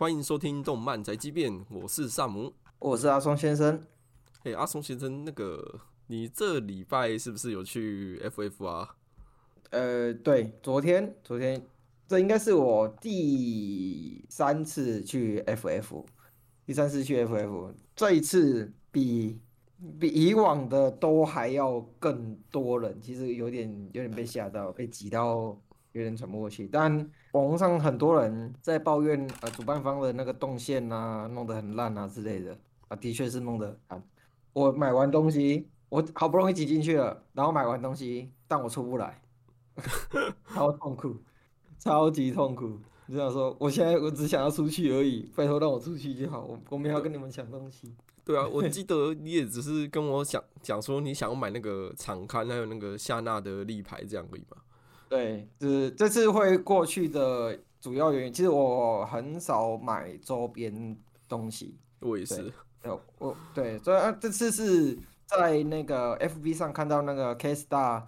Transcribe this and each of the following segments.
欢迎收听动漫宅急便，我是萨姆。我是阿松先生。哎，阿松先生，那个你这礼拜是不是有去 FF 啊？呃，对，昨天，昨天，这应该是我第三次去 FF，第三次去 FF，这一次比比以往的都还要更多人，其实有点有点被吓到，被挤到有点喘不过气。但网络上很多人在抱怨，呃，主办方的那个动线啊，弄得很烂啊之类的，啊，的确是弄得很。我买完东西，我好不容易挤进去了，然后买完东西，但我出不来，超痛苦，超级痛苦。就想说，我现在我只想要出去而已，拜托让我出去就好，我我没有跟你们抢东西。对啊，我记得你也只是跟我讲讲说，你想要买那个场刊，还有那个夏娜的立牌这样而已嘛。对，就是这次会过去的主要原因，其实我很少买周边东西。我也是。有，我对，所以这次是在那个 FB 上看到那个 K Star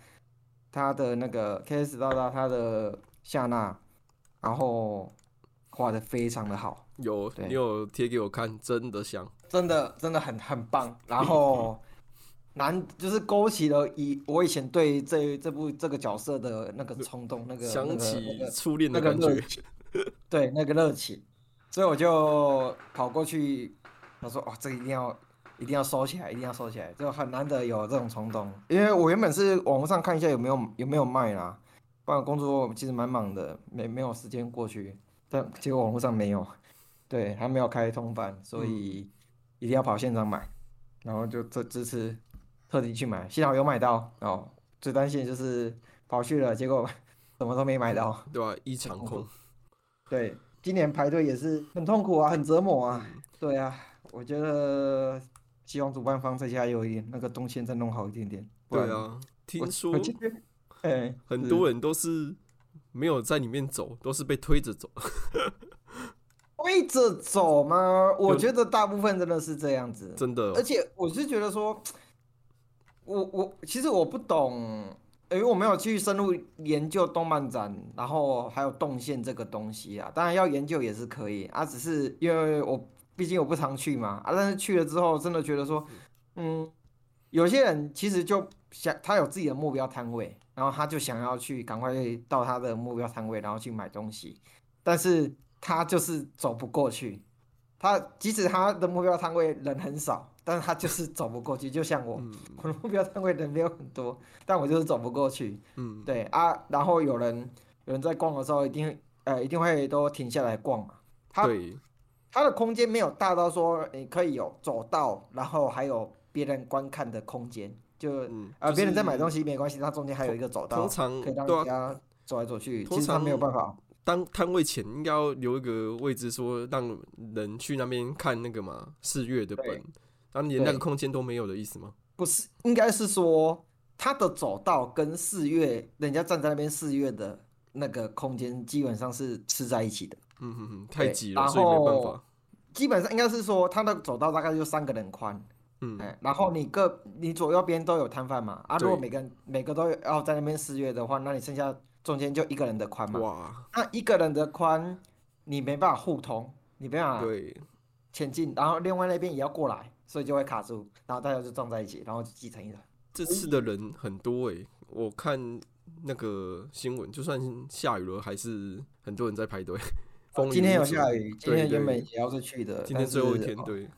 他的那个 K Star 他的夏娜，然后画的非常的好。有，你有贴给我看，真的香，真的真的很很棒。然后难就是勾起了以我以前对这这部这个角色的那个冲动，那个想起初恋的感觉，对那个热情，所以我就跑过去。他说：“哦，这一定要，一定要收起来，一定要收起来，就很难得有这种冲动。因为我原本是网络上看一下有没有有没有卖啦，不然工作其实蛮忙的，没没有时间过去。但结果网络上没有，对，还没有开通版，所以一定要跑现场买。然后就这这次特地去买，幸好有买到。哦，最担心就是跑去了，结果什么都没买到，对吧？一场空。对，今年排队也是很痛苦啊，很折磨啊。对啊。”我觉得希望主办方再加油一点，那个动线再弄好一点点。对啊，听说，哎，很多人都是没有在里面走，都是被推着走。推着走吗？我觉得大部分真的是这样子，真的。而且我是觉得说，我我其实我不懂，因为我没有去深入研究动漫展，然后还有动线这个东西啊。当然要研究也是可以啊，只是因为我。毕竟我不常去嘛，啊，但是去了之后，真的觉得说，嗯，有些人其实就想他有自己的目标摊位，然后他就想要去赶快到他的目标摊位，然后去买东西，但是他就是走不过去。他即使他的目标摊位人很少，但是他就是走不过去。就像我，我的目标摊位人没有很多，但我就是走不过去。嗯，对啊，然后有人有人在逛的时候，一定呃一定会都停下来逛嘛。对。他的空间没有大到说你可以有走道，然后还有别人观看的空间，就嗯啊别人在买东西没关系，它中间还有一个走道，通常可以让大家走来走去。其实他没有办法。当摊位前应该要留一个位置，说让人去那边看那个嘛四月的本，然后连那个空间都没有的意思吗？不是，应该是说它的走道跟四月人家站在那边四月的那个空间基本上是吃在一起的。嗯哼哼，太挤了，所以没办法。基本上应该是说，它的走道大概就三个人宽。嗯，哎，然后你各你左右边都有摊贩嘛？啊，如果每个人每个都要在那边四月的话，那你剩下中间就一个人的宽嘛？哇，那一个人的宽，你没办法互通，你没办法对前进，然后另外那边也要过来，所以就会卡住，然后大家就撞在一起，然后就挤成一团。这次的人很多哎，我看那个新闻，就算下雨了，还是很多人在排队。今天有下雨，今天原本也要是去的，今天最后一天，对。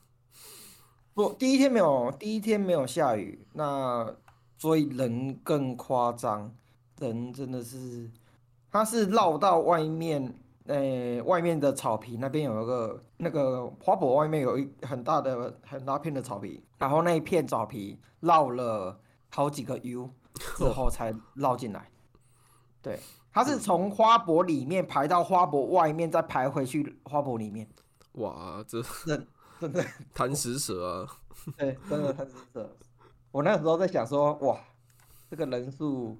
不，第一天没有，第一天没有下雨，那所以人更夸张，人真的是，他是绕到外面，诶，外面的草皮那边有一个那个花圃外面有一很大的很大片的草皮，然后那一片草皮绕了好几个 U 之后才绕进来，对。它是从花博里面排到花博外面，再排回去花博里面。哇，这真真的 贪食蛇啊！对，真的贪食蛇。我那时候在想说，哇，这个人数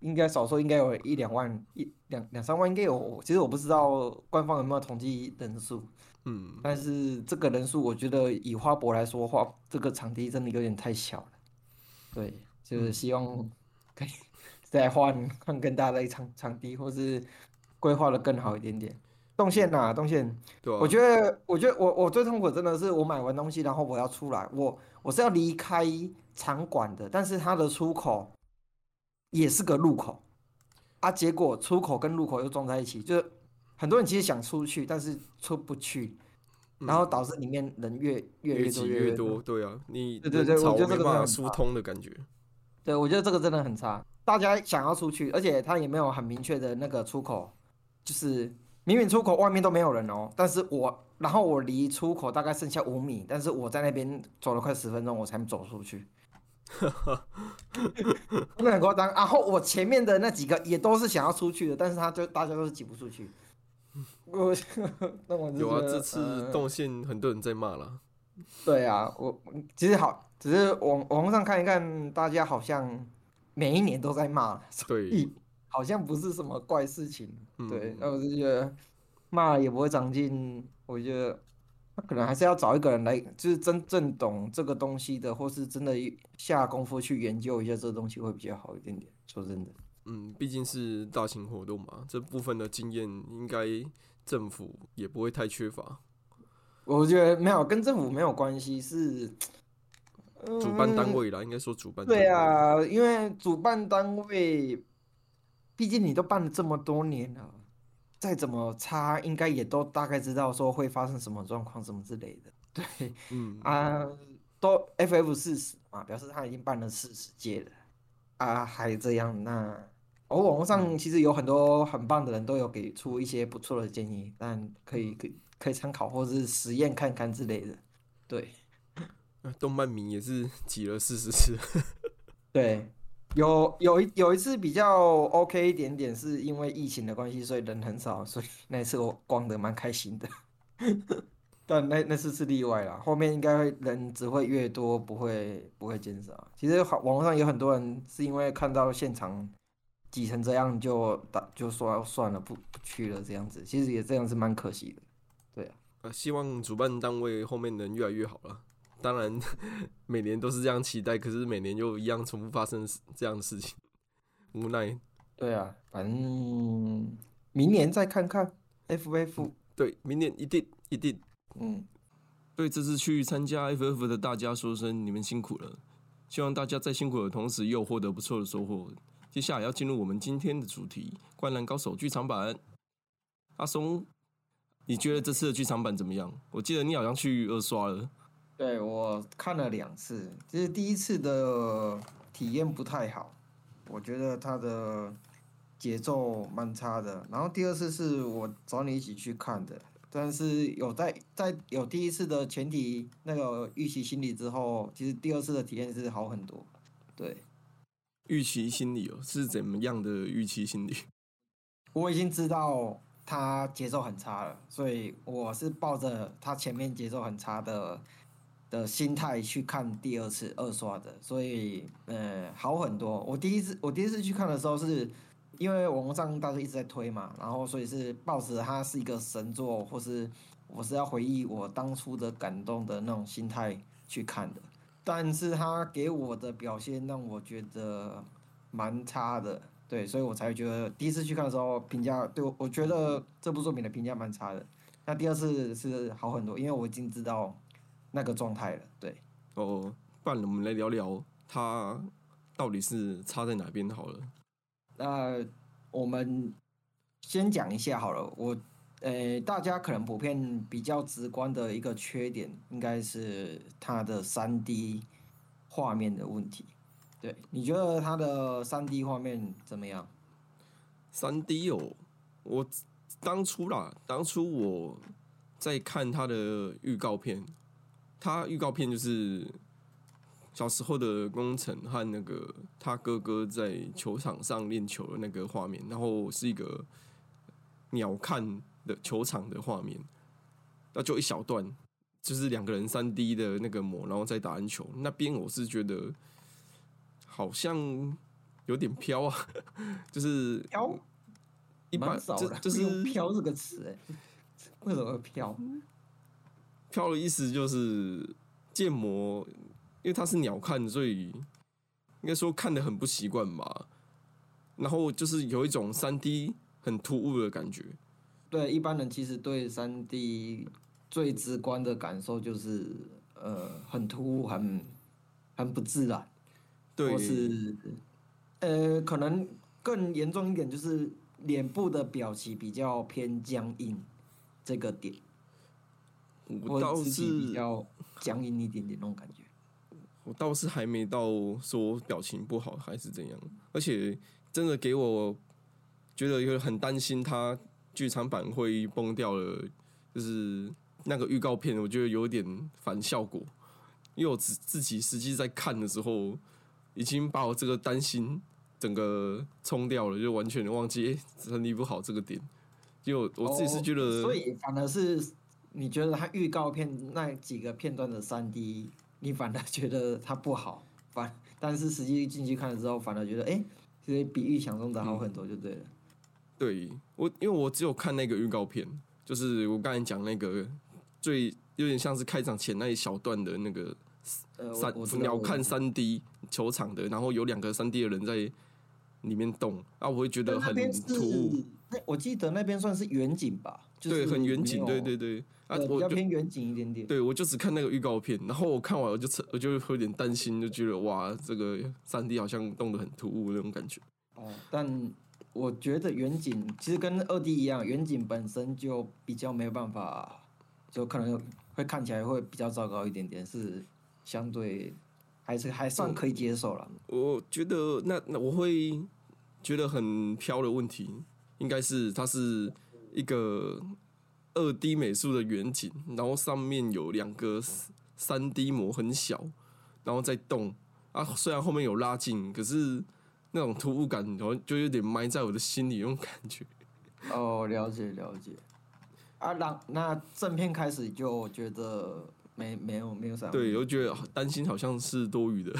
应该少说应该有一两万，一两两三万应该有。其实我不知道官方有没有统计人数。嗯。但是这个人数，我觉得以花博来说话，这个场地真的有点太小了。对，就是希望可以。再换换更大的一场场地，或是规划的更好一点点。动线呐、动线。我觉得，我觉得我我最痛苦真的是我买完东西，然后我要出来，我我是要离开场馆的，但是它的出口也是个路口啊，结果出口跟路口又撞在一起，就是很多人其实想出去，但是出不去，然后导致里面人越越越越多挤越越多。对啊，你对对对我觉得这个疏通的感觉。对，我觉得这个真的很差。大家想要出去，而且他也没有很明确的那个出口，就是明明出口外面都没有人哦，但是我然后我离出口大概剩下五米，但是我在那边走了快十分钟，我才走出去，真的很夸张。然后我前面的那几个也都是想要出去的，但是他就大家都是挤不出去。我 那我有啊，这次呃动线很多人在骂啦。对啊，我其实好，只是网网络上看一看，大家好像每一年都在骂，所对，以好像不是什么怪事情。对嗯，那我就觉得骂了也不会长进，我觉得那可能还是要找一个人来，就是真正懂这个东西的，或是真的下功夫去研究一下这个东西会比较好一点点。说真的，嗯，毕竟是大型活动嘛，这部分的经验应该政府也不会太缺乏。我觉得没有跟政府没有关系，是主办单嗯位啦，应该说主办单位。对，啊，因为主办单位，毕竟你都办了这么多年了，再怎么差，应该也都大概知道说会发生什么状况，什么之类的。对嗯，啊，都 FF 四十嘛，表示他已经办了四十届了啊，还这样，那哦网络上其实有很多很棒的人都有给出一些不错的建议，但可以可以可以参考或是实验看看之类的。对。呃动漫迷也是挤了四十次。对，有有一有一次比较 OK 一点点，是因为疫情的关系，所以人很少，所以那次我逛的蛮开心的。但那那次是例外啦，后面应该会人只会越多，不会不会减少。其实好网络上有很多人是因为看到现场挤成这样就打就说算了不不去了这样子，其实也这样是蛮可惜的。对啊呃，希望主办单位后面能越来越好了。当然，每年都是这样期待，可是每年又一样重复发生这样的事情，无奈。对啊，反正明年再看看 FF，对，明年一定一定。嗯。对这次去参加 FF 的大家说声你们辛苦了，希望大家在辛苦的同时又获得不错的收获。接下来要进入我们今天的主题《灌篮高手》剧场版。阿松，你觉得这次的剧场版怎么样？我记得你好像去二刷了。对我看了两次，其实第一次的体验不太好，我觉得它的节奏蛮差的。然后第二次是我找你一起去看的，但是有在在有第一次的前提那个预期心理之后，其实第二次的体验是好很多。对，预期心理哦，是怎么样的预期心理？我已经知道它节奏很差了，所以我是抱着它前面节奏很差的的心态去看第二次二刷的，所以呃好很多。我第一次我第一次去看的时候是。因为网络上大家一直在推嘛，然后所以是抱着它是一个神作，或是我是要回忆我当初的感动的那种心态去看的。但是他给我的表现让我觉得蛮差的，对，所以我才觉得第一次去看的时候评价对我，我觉得这部作品的评价蛮差的。那第二次是好很多，因为我已经知道那个状态了，对。哦，不然我们来聊聊它到底是差在哪边好了。那我们先讲一下好了，我呃，大家可能普遍比较直观的一个缺点，应该是它的三 D 画面的问题。对，你觉得它的三 D 画面怎么样？三 D 哦，我当初啦，当初我在看它的预告片，他预告片就是小时候的工程和那个他哥哥在球场上练球的那个画面，然后是一个鸟瞰的球场的画面，那就一小段，就是两个人三 D 的那个模，然后再打篮球。那边我是觉得好像有点飘啊，就是飘，一般蛮少的，就就会用“是飘”这个词，哎，为什么会飘？飘的意思就是建模，因为它是鸟看，所以应该说看的很不习惯吧。然后就是有一种三 D 很突兀的感觉，对一般人其实对三 D 最直观的感受就是呃很突兀，很很不自然，对。或，是呃可能更严重一点就是脸部的表情比较偏僵硬这个点，我倒或者肢体比是较僵硬一点点那种感觉。我倒是还没到说表情不好还是怎样，而且真的给我觉得有很担心他剧场版会崩掉了，就是那个预告片，我觉得有点反效果，因为我自自己实际在看的时候，已经把我这个担心整个冲掉了，就完全忘记诶整理不好这个点，就我我自己是觉得，哦所以反而是你觉得它预告片那几个片段的三 D，你反而觉得它不好，反但是实际进去看了之后，反而觉得哎、诶其实比预想中的好很多，就对了。对我，因为我只有看那个预告片，就是我刚才讲那个最有点像是开场前那一小段的那个呃，三鸟看我三 D 球场的，然后有两个三 D 的人在里面动，啊，我会觉得很突兀，那我记得那边算是远景吧，就是对，很远景，对对对，啊，我就较偏远景一点点。对我就只看那个预告片，然后我看完我就我就有点担心，就觉得哇，这个三 D 好像动得很突兀那种感觉。哦，但我觉得远景其实跟二 D 一样，远景本身就比较没有办法，就可能会看起来会比较糟糕一点点，是相对还是还算可以接受了。我觉得那那我会觉得很飘的问题，应该是它是一个二 D 美术的远景，然后上面有两个三 D 模很小，然后在动啊。虽然后面有拉近，可是那种突兀感，然后就有点埋在我的心里那种感觉。哦，了解了解。啊，那那正片开始就觉得没没有没有啥。对，我觉得担心好像是多余的。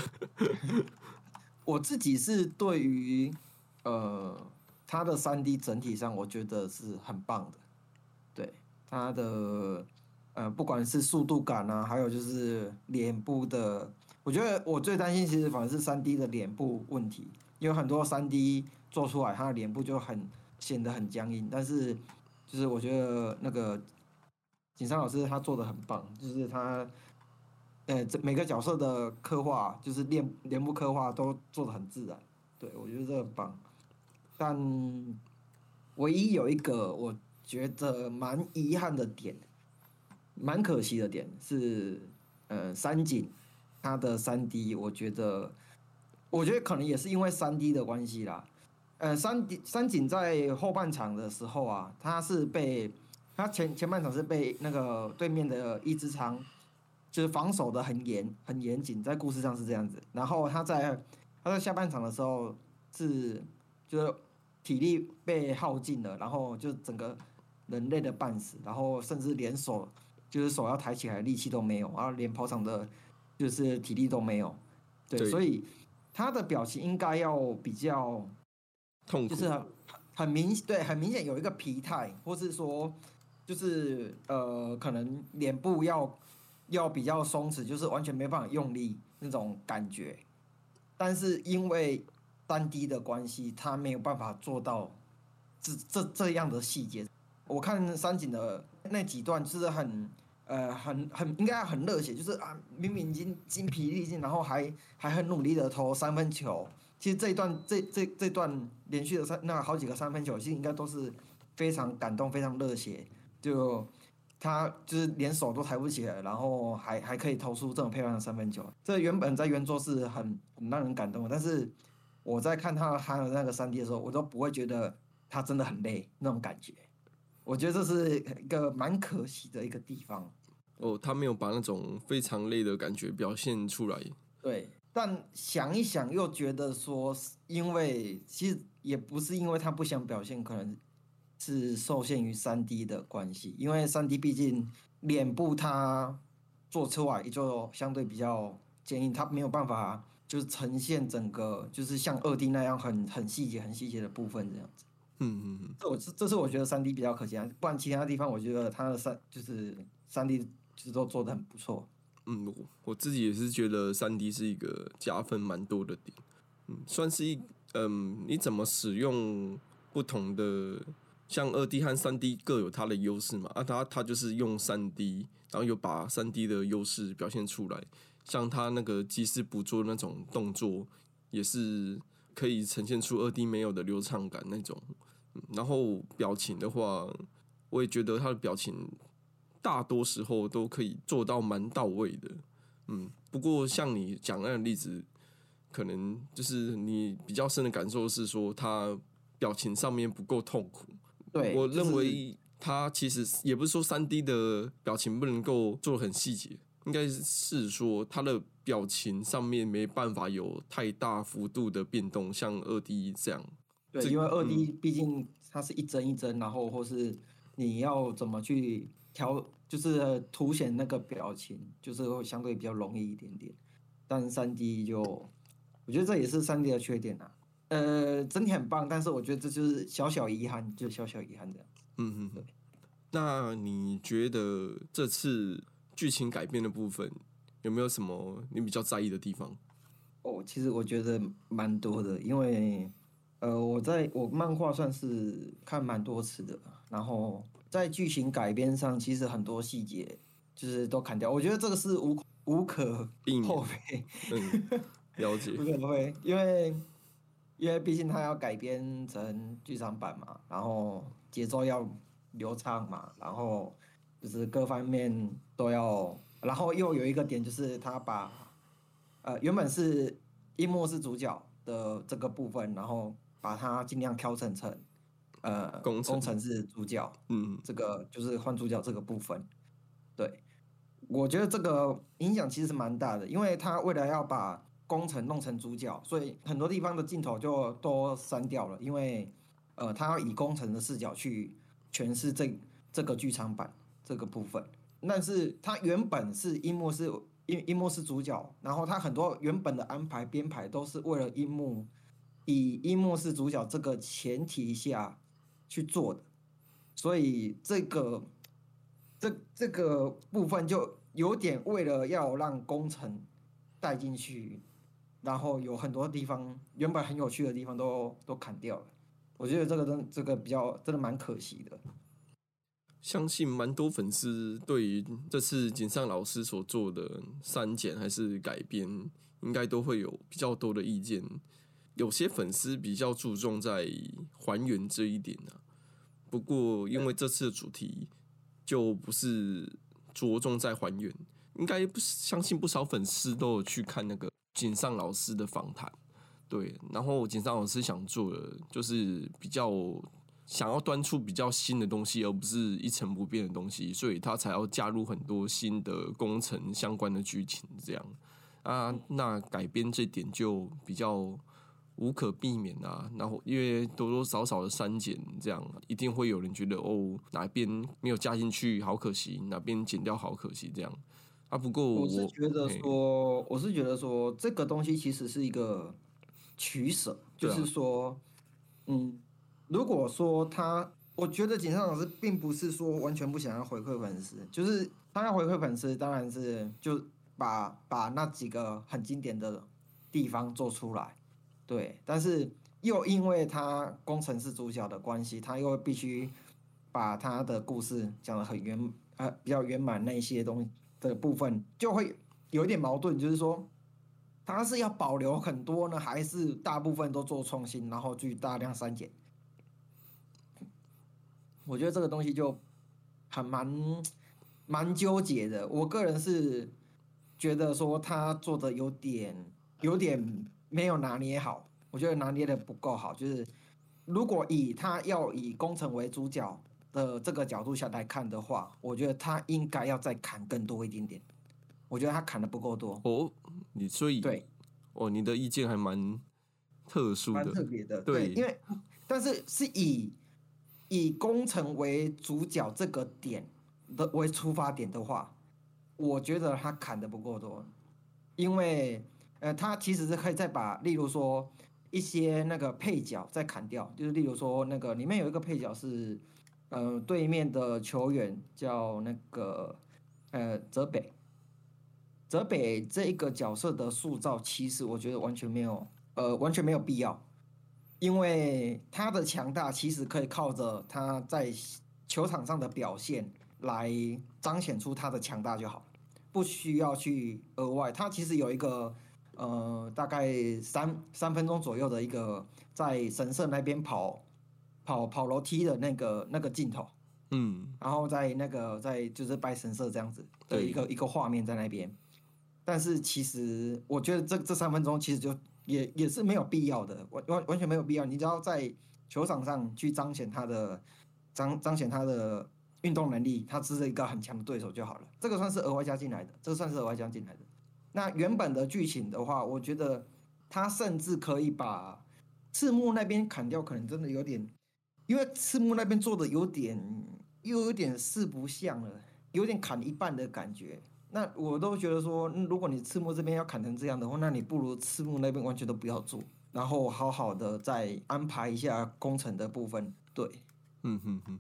我自己是对于呃它的三 D 整体上，我觉得是很棒的。对它的呃不管是速度感啊，还有就是脸部的，我觉得我最担心其实反而是三 D 的脸部问题，因为很多三 D 做出来，它的脸部就很显得很僵硬，但是就是我觉得那个景山老师他做的很棒，就是他。呃，这每个角色的刻画，就是脸脸部刻画都做的很自然，对我觉得这很棒。但唯一有一个我觉得蛮遗憾的点，蛮可惜的点是，呃，三井他的三 D，我觉得，我觉得可能也是因为三 D 的关系啦。呃，三 D 山景在后半场的时候啊，他是被他前前半场是被那个对面的一之仓。就是防守的很严很严谨，在故事上是这样子。然后他在他在下半场的时候是就是体力被耗尽了，然后就整个人累的半死，然后甚至连手就是手要抬起来的力气都没有，然后连跑场的就是体力都没有。对，对所以他的表情应该要比较痛苦，就是很很明对很明显有一个疲态，或是说就是呃可能脸部要。要比较松弛，就是完全没办法用力那种感觉，但是因为三 D 的关系，他没有办法做到这这这样的细节。我看山井的那几段就是很呃很很应该很热血，就是啊明明已经精疲力尽，然后还还很努力的投三分球。其实这一段这这这段连续的三那好几个三分球，其实应该都是非常感动、非常热血，就。他就是连手都抬不起来，然后还还可以投出这种漂亮的三分球，这原本在原作是很很让人感动的。但是我在看他他的那个三 D 的时候，我都不会觉得他真的很累那种感觉。我觉得这是一个蛮可惜的一个地方。哦，他没有把那种非常累的感觉表现出来。对，但想一想又觉得说，因为其实也不是因为他不想表现，可能。是受限于三 D 的关系，因为三 D 毕竟脸部它做出来就相对比较坚硬，它没有办法就是呈现整个就是像二 D 那样很很细节、很细节的部分这样子。嗯嗯嗯，这我这这是我觉得三 D 比较可惜啊，不然其他地方我觉得它的三就是三 D 其实都做的很不错。嗯，我我自己也是觉得三 D 是一个加分蛮多的点，嗯，算是一嗯，你怎么使用不同的。像二 D 和三 D 各有它的优势嘛，啊，它它就是用三 D，然后又把三 D 的优势表现出来，像他那个及时捕捉那种动作，也是可以呈现出二 D 没有的流畅感那种。然后表情的话，我也觉得他的表情大多时候都可以做到蛮到位的。嗯，不过像你讲那个例子，可能就是你比较深的感受是说他表情上面不够痛苦。对，我认为他其实也不是说三 D 的表情不能够做的很细节，应该是说他的表情上面没办法有太大幅度的变动，像二 D 这样。对，因为二 D 毕竟它是一帧一帧，然后或是你要怎么去调，就是凸显那个表情，就是会相对比较容易一点点。但三 D 就，我觉得这也是三 D 的缺点啊。呃，整体很棒，但是我觉得这就是小小遗憾，就小小遗憾这样。嗯嗯，那你觉得这次剧情改编的部分有没有什么你比较在意的地方？哦，其实我觉得蛮多的，因为呃，我在我漫画算是看蛮多次的，然后在剧情改编上，其实很多细节就是都砍掉。我觉得这个是无无可厚非。嗯，了解。无可厚非，因为。因为毕竟它要改编成剧场版嘛，然后节奏要流畅嘛，然后就是各方面都要，然后又有一个点就是他把，呃，原本是樱木是主角的这个部分，然后把它尽量调整成，呃，工程。是主角，嗯，这个就是换主角这个部分，对，我觉得这个影响其实是蛮大的，因为他为了要把。工程弄成主角，所以很多地方的镜头就都删掉了，因为，呃，他要以工程的视角去诠释这这个剧场版这个部分。但是他原本是樱木是樱樱木是主角，然后他很多原本的安排编排都是为了樱木，以樱木是主角这个前提下去做的，所以这个这这个部分就有点为了要让工程带进去。然后有很多地方原本很有趣的地方都都砍掉了，我觉得这个真这个比较真的蛮可惜的。相信蛮多粉丝对于这次井上老师所做的删减还是改编，应该都会有比较多的意见。有些粉丝比较注重在还原这一点呢，不过因为这次的主题就不是着重在还原，应该不相信不少粉丝都有去看那个。井上老师的访谈，对，然后井上老师想做的就是比较想要端出比较新的东西，而不是一成不变的东西，所以他才要加入很多新的工程相关的剧情，这样啊，那改编这点就比较无可避免啊。然后因为多多少少的删减，这样一定会有人觉得哦，哪边没有加进去，好可惜；哪边剪掉，好可惜，这样。啊，不过我是觉得说，我是觉得说，这个东西其实是一个取舍，就是说，嗯，如果说他，我觉得井上老师并不是说完全不想要回馈粉丝，就是他要回馈粉丝，当然是就把把那几个很经典的地方做出来，对，但是又因为他工程师主角的关系，他又必须把他的故事讲的很圆，呃，比较圆满那些东西。的部分就会有一点矛盾，就是说，他是要保留很多呢，还是大部分都做创新，然后去大量删减？我觉得这个东西就很蛮蛮纠结的。我个人是觉得说他做的有点有点没有拿捏好，我觉得拿捏的不够好。就是如果以他要以工程为主角。的这个角度下来看的话，我觉得他应该要再砍更多一点点。我觉得他砍的不够多哦。你所以对哦，你的意见还蛮特殊的，蛮特别的。对，因为但是是以以工程为主角这个点的为出发点的话，我觉得他砍的不够多。因为呃，他其实是可以再把，例如说一些那个配角再砍掉，就是例如说那个里面有一个配角是。呃，对面的球员叫那个呃泽北，泽北这一个角色的塑造，其实我觉得完全没有，呃，完全没有必要。因为他的强大其实可以靠着他在球场上的表现来彰显出他的强大就好，不需要去额外。他其实有一个呃大概三三分钟左右的一个在神社那边跑跑跑楼梯的那个那个镜头，嗯，然后在那个在就是拜神社这样子的一个一个画面在那边。但是其实我觉得这这三分钟其实就也也是没有必要的，完完完全没有必要。你只要在球场上去彰显他的彰彰显他的运动能力，他只是一个很强的对手就好了。这个算是额外加进来的，这个算是额外加进来的。那原本的剧情的话，我觉得他甚至可以把赤木那边砍掉，可能真的有点，因为赤木那边做的有点又有点四不像了，有点砍一半的感觉。那我都觉得说，嗯如果你赤木这边要砍成这样的话，那你不如赤木那边完全都不要做，然后好好的再安排一下工程的部分。对，嗯哼哼，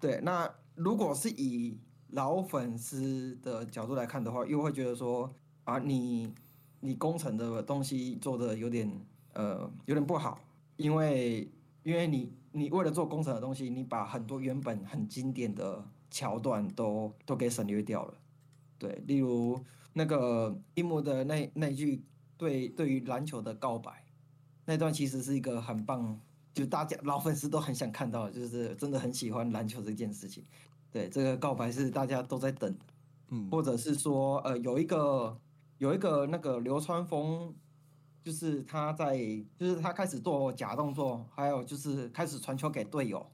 对。那如果是以老粉丝的角度来看的话，又会觉得说，啊，你你工程的东西做的有点呃有点不好，因为因为你你为了做工程的东西，你把很多原本很经典的桥段都都给省略掉了。对，例如那个樱木的那那句对对于篮球的告白，那段其实是一个很棒，就大家老粉丝都很想看到，就是真的很喜欢篮球这件事情。对，这个告白是大家都在等的，嗯，或者是说，呃，有一个有一个那个流川枫，就是他在，就是他开始做假动作，还有就是开始传球给队友，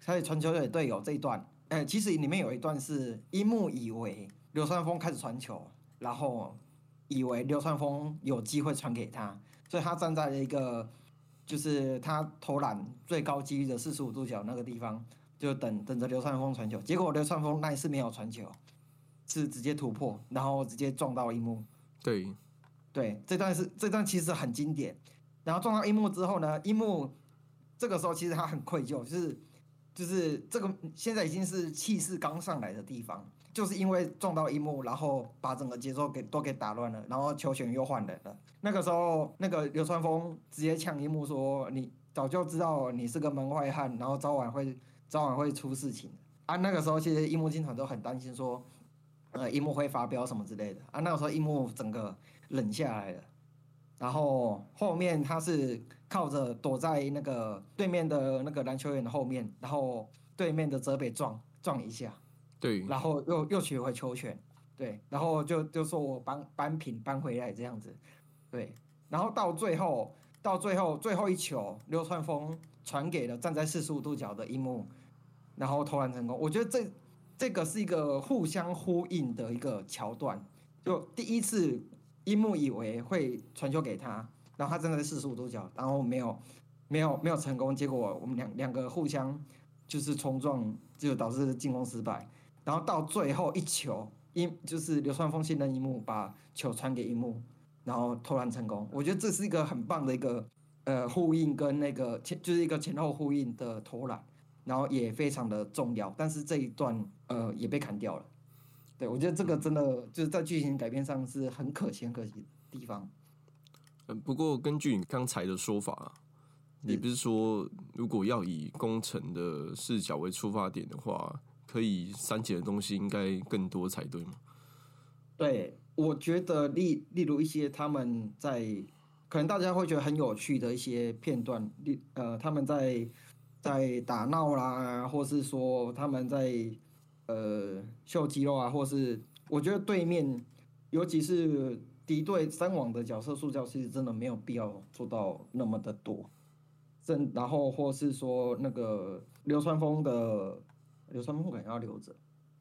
开始传球给队友这一段，呃，其实里面有一段是樱木以为流川枫开始传球，然后以为流川枫有机会传给他，所以他站在了一个就是他投篮最高几率的四十五度角那个地方，就等等着流川枫传球，结果流川枫那一次没有传球。是直接突破，然后直接撞到樱木。对，对，这段是这段其实很经典。然后撞到樱木之后呢，樱木这个时候其实他很愧疚，就是就是这个现在已经是气势刚上来的地方，就是因为撞到樱木，然后把整个节奏给都给打乱了，然后球权又换人了。那个时候，那个流川枫直接呛樱木说：“你早就知道你是个门外汉，然后早晚会早晚会出事情啊。”那个时候其实樱木军团都很担心说。呃，樱木会发飙什么之类的啊。那个时候樱木整个冷下来了，然后后面他是靠着躲在那个对面的那个篮球员的后面，然后对面的泽北撞撞一下，对，然后又又取回球权，对，然后就就说我扳扳平扳回来这样子，对，然后到最后到最后最后一球，流川枫传给了站在四十五度角的樱木，然后投篮成功。我觉得这这个是一个互相呼应的一个桥段。就第一次樱木以为会传球给他，然后他站在四十五度角，然后没有没有没有成功，结果我们两两个互相就是冲撞，就导致进攻失败。然后到最后一球，樱就是流川枫信任樱木，把球传给樱木，然后投篮成功。我觉得这是一个很棒的一个呃呼应跟那个前就是一个前后呼应的投篮，然后也非常的重要。但是这一段呃也被砍掉了。对我觉得这个真的就是在剧情改编上是很可惜很可惜的地方。嗯，不过根据你刚才的说法，你不是说如果要以工程的视角为出发点的话，可以删减的东西应该更多才对吗？对，我觉得例例如一些他们在可能大家会觉得很有趣的一些片段，例呃他们在在打闹啦，或是说他们在呃秀肌肉啊，或是我觉得对面尤其是敌对三网的角色塑造，其实真的没有必要做到那么的多。正然后或是说那个流川枫的流川枫可能要留着。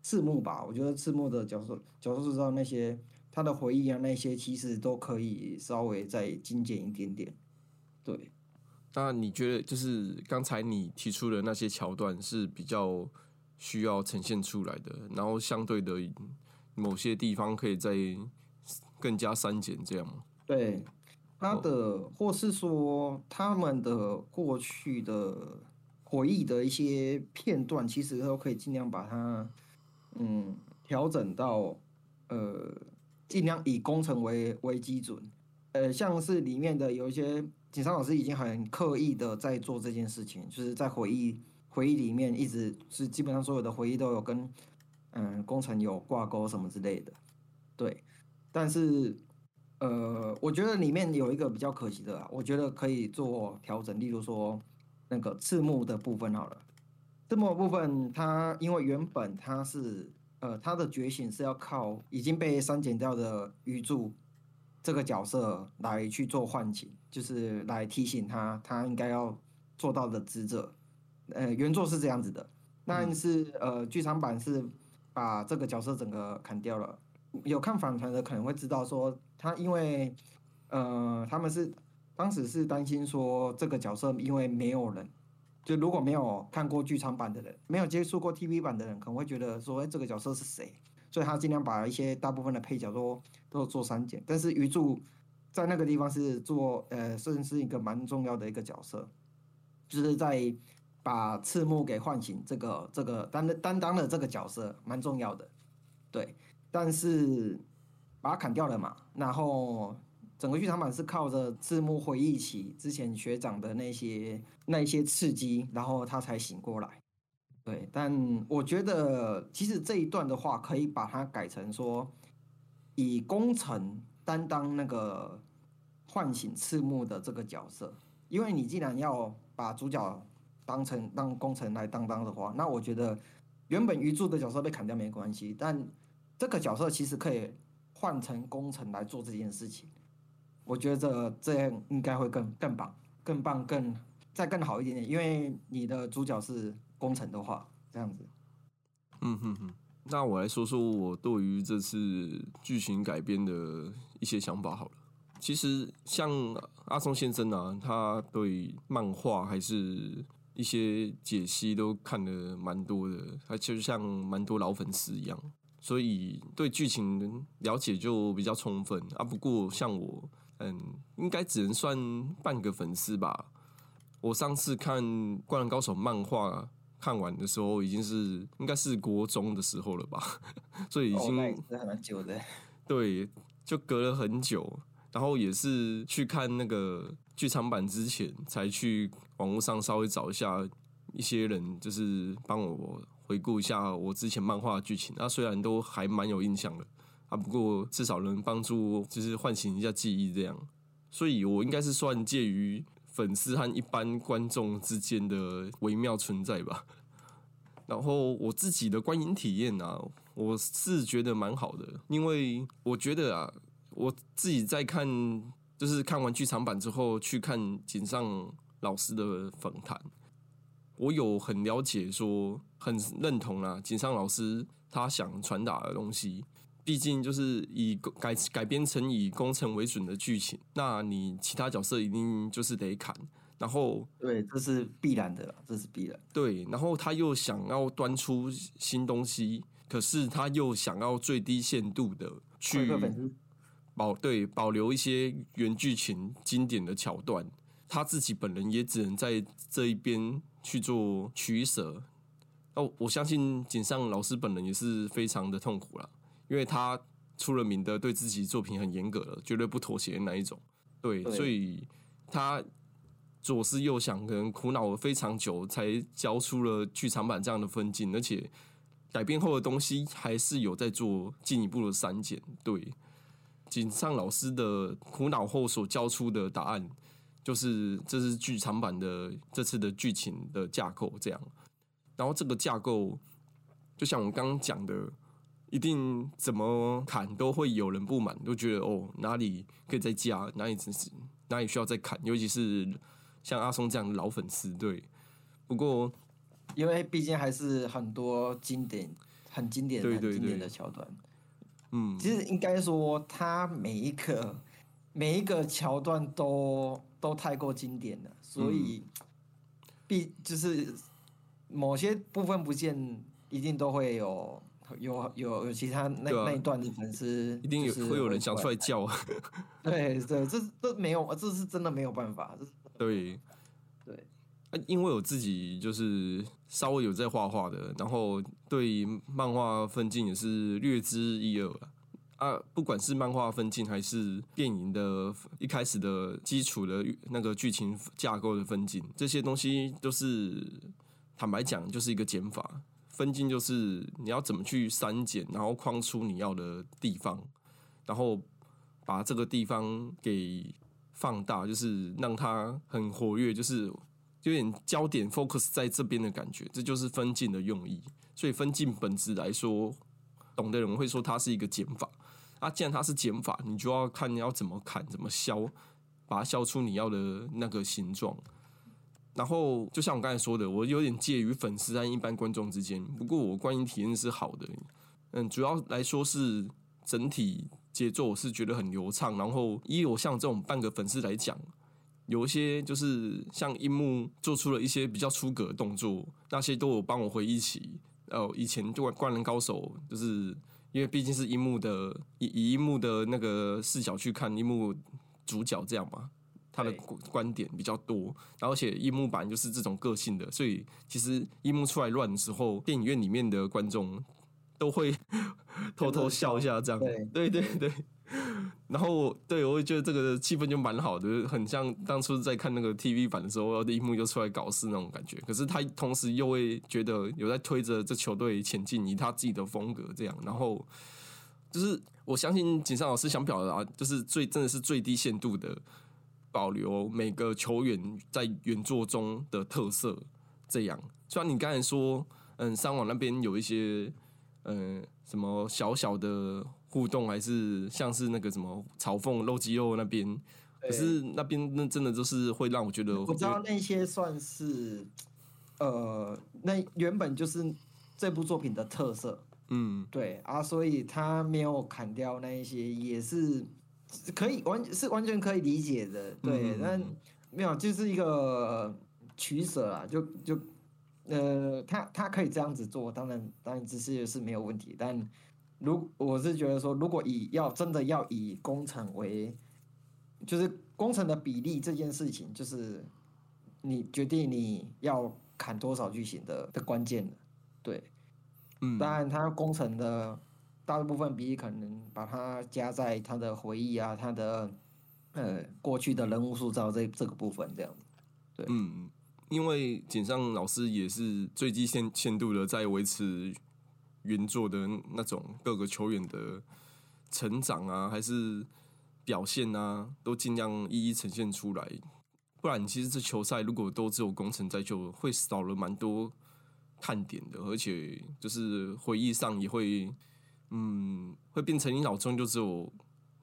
赤木吧，我觉得赤木的角色角色塑造那些他的回忆啊，那些其实都可以稍微再精简一点点。对，那你觉得就是刚才你提出的那些桥段是比较需要呈现出来的，然后相对的某些地方可以再更加删减，这样吗？对，他的或是说他们的过去的回忆的一些片段，其实都可以尽量把它嗯调整到呃尽量以工程为为基准，呃像是里面的有一些井上老师已经很刻意的在做这件事情，就是在回忆回忆里面一直是基本上所有的回忆都有跟嗯工程有挂钩什么之类的，对，但是呃，我觉得里面有一个比较可惜的，我觉得可以做调整，例如说那个字幕的部分好了，字幕的部分它因为原本它是呃它的觉醒是要靠已经被删减掉的鱼柱这个角色来去做唤醒，就是来提醒他他应该要做到的职责。呃，原作是这样子的，但是呃，剧场版是把这个角色整个砍掉了。有看访谈的可能会知道，说他因为呃，他们是当时是担心说这个角色因为没有人，就如果没有看过剧场版的人，没有接触过 TV 版的人，可能会觉得说，哎，这个角色是谁？所以他尽量把一些大部分的配角都都做删减，但是鱼柱在那个地方是做呃，算是一个蛮重要的一个角色，就是在把赤木给唤醒这个这个担担当的这个角色蛮重要的，对，但是把它砍掉了嘛，然后整个剧场版是靠着赤木回忆起之前学长的那些那一些刺激，然后他才醒过来。对，但我觉得其实这一段的话，可以把它改成说，以工程担当那个唤醒赤木的这个角色，因为你既然要把主角当成让工程来担当的话，那我觉得原本鱼柱的角色被砍掉没关系，但这个角色其实可以换成工程来做这件事情，我觉得这样应该会更更棒、更棒、更再更好一点点，因为你的主角是。工程的话，这样子，嗯哼哼，那我来说说我对于这次剧情改编的一些想法好了。其实像阿松先生啊，他对漫画还是一些解析都看的蛮多的，他就像蛮多老粉丝一样，所以对剧情了解就比较充分啊。不过像我，嗯，应该只能算半个粉丝吧。我上次看《灌篮高手》漫画。看完的时候已经是应该是国中的时候了吧，所以已经蛮久的。对，就隔了很久，然后也是去看那个剧场版之前，才去网络上稍微找一下一些人，就是帮我回顾一下我之前漫画剧情。那虽然都还蛮有印象的啊，不过至少能帮助就是唤醒一下记忆这样。所以我应该是算介于。粉丝和一般观众之间的微妙存在吧。然后我自己的观影体验啊，我是觉得蛮好的，因为我觉得啊，我自己在看，就是看完剧场版之后去看井上老师的访谈，我有很了解，说很认同啊，井上老师他想传达的东西。毕竟就是以改改编成以工程为准的剧情，那你其他角色一定就是得砍，然后对，这是必然的，这是必然。对，然后他又想要端出新东西，可是他又想要最低限度的去保对保留一些原剧情经典的桥段，他自己本人也只能在这一边去做取舍。哦，我相信井上老师本人也是非常的痛苦了。因为他出了名的对自己作品很严格了，绝对不妥协的那一种。对，所以他左思右想，可能苦恼了非常久，才交出了剧场版这样的分镜。而且改编后的东西还是有在做进一步的删减。对，井上老师的苦恼后所交出的答案，就是这是剧场版的这次的剧情的架构这样。然后这个架构，就像我刚刚讲的。一定怎么砍都会有人不满，都觉得哦哪里可以再加，哪里只是哪里需要再砍，尤其是像阿松这样的老粉丝。对，不过因为毕竟还是很多经典、很经典、很经典的桥段。嗯，其实应该说，他每一个每一个桥段都都太过经典了，所以必就是某些部分不见，一定都会有。有有有其他那那一段的粉丝，一定有会有人想出来叫。对对，这这没有，这是真的没有办法。对因为我自己就是稍微有在画画的，然后对漫画分镜也是略知一二啊，不管是漫画分镜还是电影的一开始的基础的那个剧情架构的分镜，这些东西都是坦白讲就是一个减法。分镜就是你要怎么去删减，然后框出你要的地方，然后把这个地方给放大，就是让它很活跃，就是有点焦点 focus 在这边的感觉，这就是分镜的用意。所以分镜本质来说，懂的人会说它是一个减法。啊，既然它是减法，你就要看你要怎么砍，怎么削，把它削出你要的那个形状。然后，就像我刚才说的，我有点介于粉丝和一般观众之间。不过，我观影体验是好的。嗯，主要来说是整体节奏我是觉得很流畅。然后，以我像这种半个粉丝来讲，有一些就是像樱木做出了一些比较出格的动作，那些都有帮我回忆起，呃，以前就灌篮高手，就是因为毕竟是樱木的以以樱木的那个视角去看樱木主角这样嘛。他的观点比较多，然后而且樱木版就是这种个性的，所以其实樱木出来乱的时候，电影院里面的观众都会 偷偷笑一下，这样，对对对。然后对我会觉得这个气氛就蛮好的，很像当初在看那个 TV 版的时候，樱木就出来搞事那种感觉。可是他同时又会觉得有在推着这球队前进，以他自己的风格这样。然后就是我相信井上老师想表达，就是最真的是最低限度的。保留每个球员在原作中的特色，这样。虽然你刚才说，嗯，三网那边有一些，嗯，什么小小的互动，还是像是那个什么嘲讽露肌肉那边，可是那边那真的就是会让我觉得，我知道那些算是，呃，那原本就是这部作品的特色，嗯，对啊，所以他没有砍掉那一些，也是。可以完是完全可以理解的，对，但没有就是一个取舍啊，就就呃，他他可以这样子做，当然当然这些是没有问题，但如我是觉得说，如果以要真的要以工程为，就是工程的比例这件事情，就是你决定你要砍多少剧情的的关键对，嗯，当然他工程的。大部分比例可能把它加在他的回忆啊，他的呃过去的人物塑造这这个部分这样子。对，嗯，因为井上老师也是最低限限度的在维持原作的那种各个球员的成长啊，还是表现啊，都尽量一一呈现出来。不然，其实这球赛如果都只有工程在，就会少了蛮多看点的，而且就是回忆上也会。嗯，会变成你脑中就只有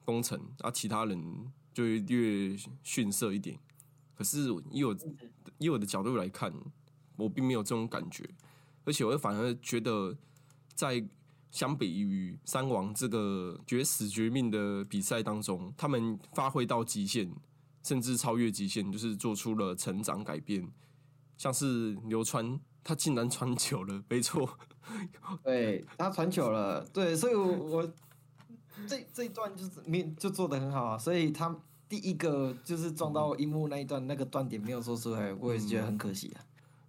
工程，啊，其他人就会略逊色一点。可是以我以我的角度来看，我并没有这种感觉，而且我反而觉得，在相比于三王这个绝死绝命的比赛当中，他们发挥到极限，甚至超越极限，就是做出了成长改变，像是流川。他竟然传球了，没错，对他传球了，对，所以，我我这这一段就是没就做的很好啊，所以他第一个就是撞到樱木那一段那个断点没有说出来，我也是觉得很可惜啊。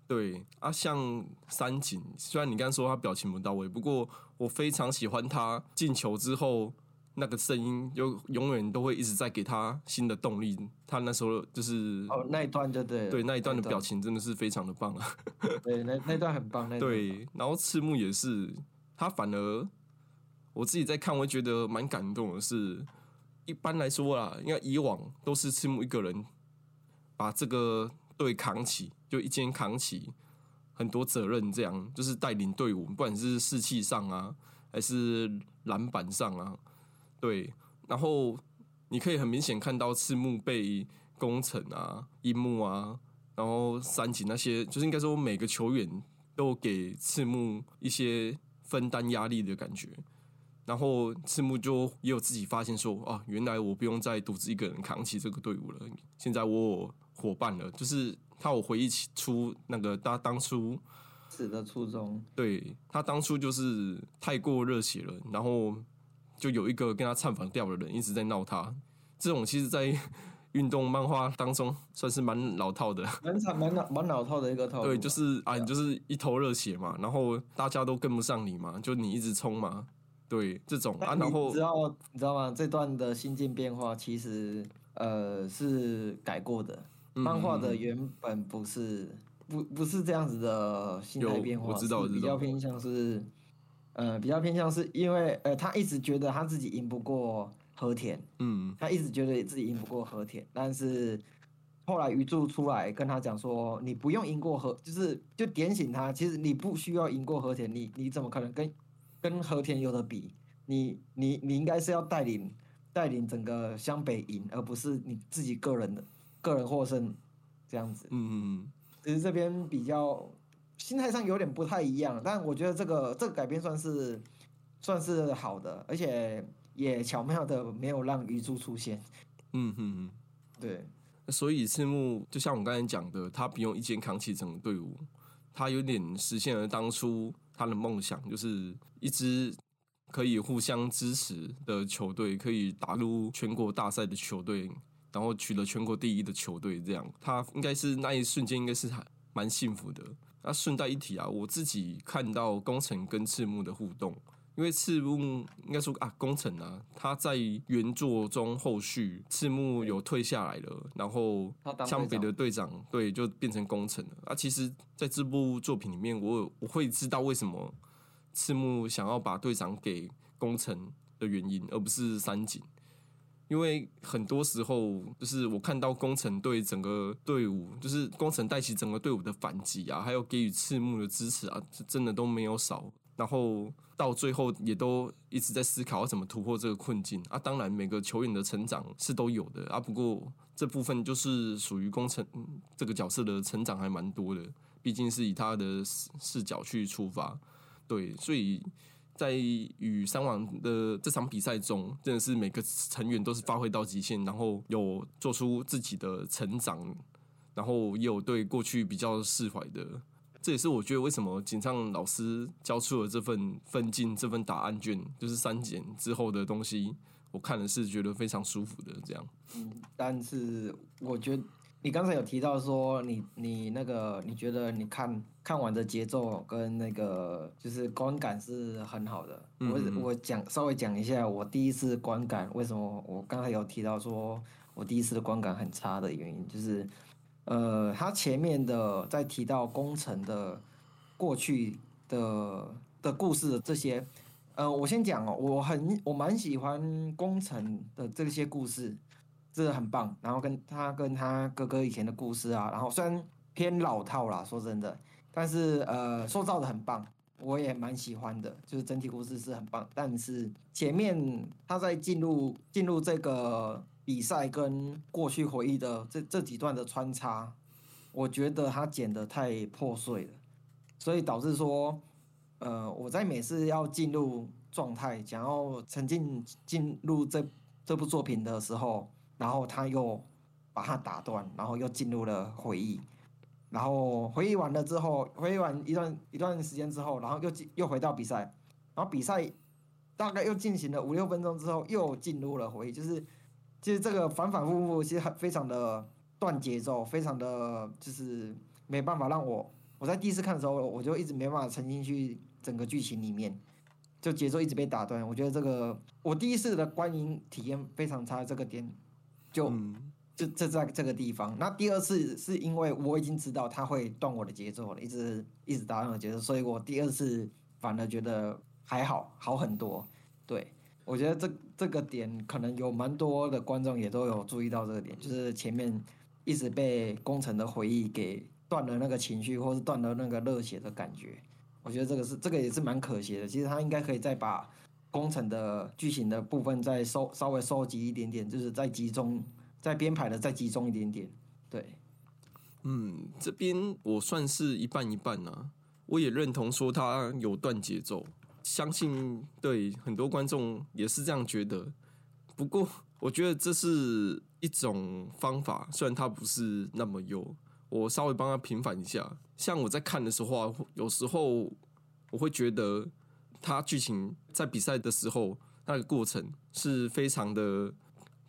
对啊，像三井，虽然你刚刚说他表情不到位，不过我非常喜欢他进球之后。那个声音就永远都会一直在给他新的动力。他那时候就是哦，那一段就对对那一段的表情真的是非常的棒啊。对，那那段很棒。那 对，然后赤木也是，他反而我自己在看，我觉得蛮感动的。是，一般来说啦，因为以往都是赤木一个人把这个队扛起，就一肩扛起很多责任，这样就是带领队伍，不管是士气上啊，还是篮板上啊。对，然后你可以很明显看到赤木被工程啊、樱木啊，然后三井那些，就是应该说每个球员都给赤木一些分担压力的感觉。然后赤木就也有自己发现说啊，原来我不用再独自一个人扛起这个队伍了，现在我有伙伴了。就是他有回忆起出那个他当初死的初衷，对他当初就是太过热血了，然后。就有一个跟他唱反调的人一直在闹他，这种其实，在运动漫画当中算是蛮老套的，蛮惨蛮老蛮老套的一个套。对，就是啊，你就是一头热血嘛，然后大家都跟不上你嘛，就你一直冲嘛，对这种啊，然后知道你知道吗？这段的心境变化其实呃是改过的，嗯漫画的原本不是不不是这样子的心态变化，我知道我知道比较偏向是呃比较偏向是因为呃他一直觉得他自己赢不过和田，嗯他一直觉得自己赢不过和田，但是后来鱼柱出来跟他讲说，你不用赢过和，就是就点醒他，其实你不需要赢过和田，你你怎么可能跟跟和田有的比？你你你应该是要带领带领整个湘北赢，而不是你自己个人的个人获胜这样子。嗯嗯只是这边比较心态上有点不太一样，但我觉得这个这个改编算是算是好的，而且也巧妙的没有让鱼柱出现。嗯嗯嗯。对，所以赤木就像我刚才讲的，他不用一肩扛起整个队伍，他有点实现了当初他的梦想，就是一支可以互相支持的球队，可以打入全国大赛的球队，然后取得全国第一的球队，这样他应该是那一瞬间应该是还蛮幸福的。那顺带一提啊，我自己看到工程跟赤木的互动。因为赤木应该说啊，工程啊，他在原作中后续赤木有退下来了，然后他当湘北的队长对就变成工程了啊。其实在这部作品里面，我我会知道为什么赤木想要把队长给工程的原因，而不是三井。因为很多时候，就是我看到工程对整个队伍，就是工程带起整个队伍的反击啊，还有给予赤木的支持啊，真的都没有少。然后到最后也都一直在思考怎么突破这个困境啊。当然，每个球员的成长是都有的啊，不过这部分就是属于工程这个角色的成长还蛮多的，毕竟是以他的视角去出发，对，所以在与三王的这场比赛中，真的是每个成员都是发挥到极限，然后有做出自己的成长，然后也有对过去比较释怀的。这也是我觉得为什么锦上老师交出了这份奋进、这份答案卷，就是删减之后的东西，我看了是觉得非常舒服的。这样，嗯，但是我觉得你刚才有提到说你你那个你觉得你看看完的节奏跟那个就是观感是很好的。我我讲稍微讲一下我第一次观感为什么我刚才有提到说我第一次的观感很差的原因，就是呃，他前面的在提到工程的过去的的故事的这些。呃，我先讲哦，我很我蛮喜欢工程的这些故事，这很棒。然后跟他跟他哥哥以前的故事啊，然后虽然偏老套啦，说真的，但是呃，塑造的很棒，我也蛮喜欢的，就是整体故事是很棒。但是前面他在进入进入这个比赛跟过去回忆的这这几段的穿插，我觉得他剪的太破碎了，所以导致说。呃，我在每次要进入状态，想要沉浸进入这这部作品的时候，然后他又把它打断，然后又进入了回忆，然后回忆完了之后，回忆完一段一段时间之后，然后又进又回到比赛，然后比赛大概又进行了五六分钟之后，又进入了回忆，就是其实这个反反复复，其实很非常的断节奏，非常的就是没办法让我我在第一次看的时候，我就一直没办法沉浸去整个剧情里面，就节奏一直被打断。我觉得这个我第一次的观影体验非常差，这个点。就、就这在这个地方。那第二次是因为我已经知道他会断我的节奏了，一直一直打断我的节奏，所以我第二次反而觉得还好，好很多。对我觉得这这个点可能有蛮多的观众也都有注意到这个点，就是前面一直被工程的回忆给断了那个情绪，或是断了那个热血的感觉。我觉得这个是这个也是蛮可惜的。其实他应该可以再把工程的剧情的部分再收稍微收集一点点，就是再集中，再编排的再集中一点点。对，嗯，这边我算是一半一半啊。我也认同说他有断节奏，相信对很多观众也是这样觉得。不过，我觉得这是一种方法，虽然它不是那么优。我稍微帮他平反一下，像我在看的时候啊，有时候我会觉得他剧情在比赛的时候那个过程是非常的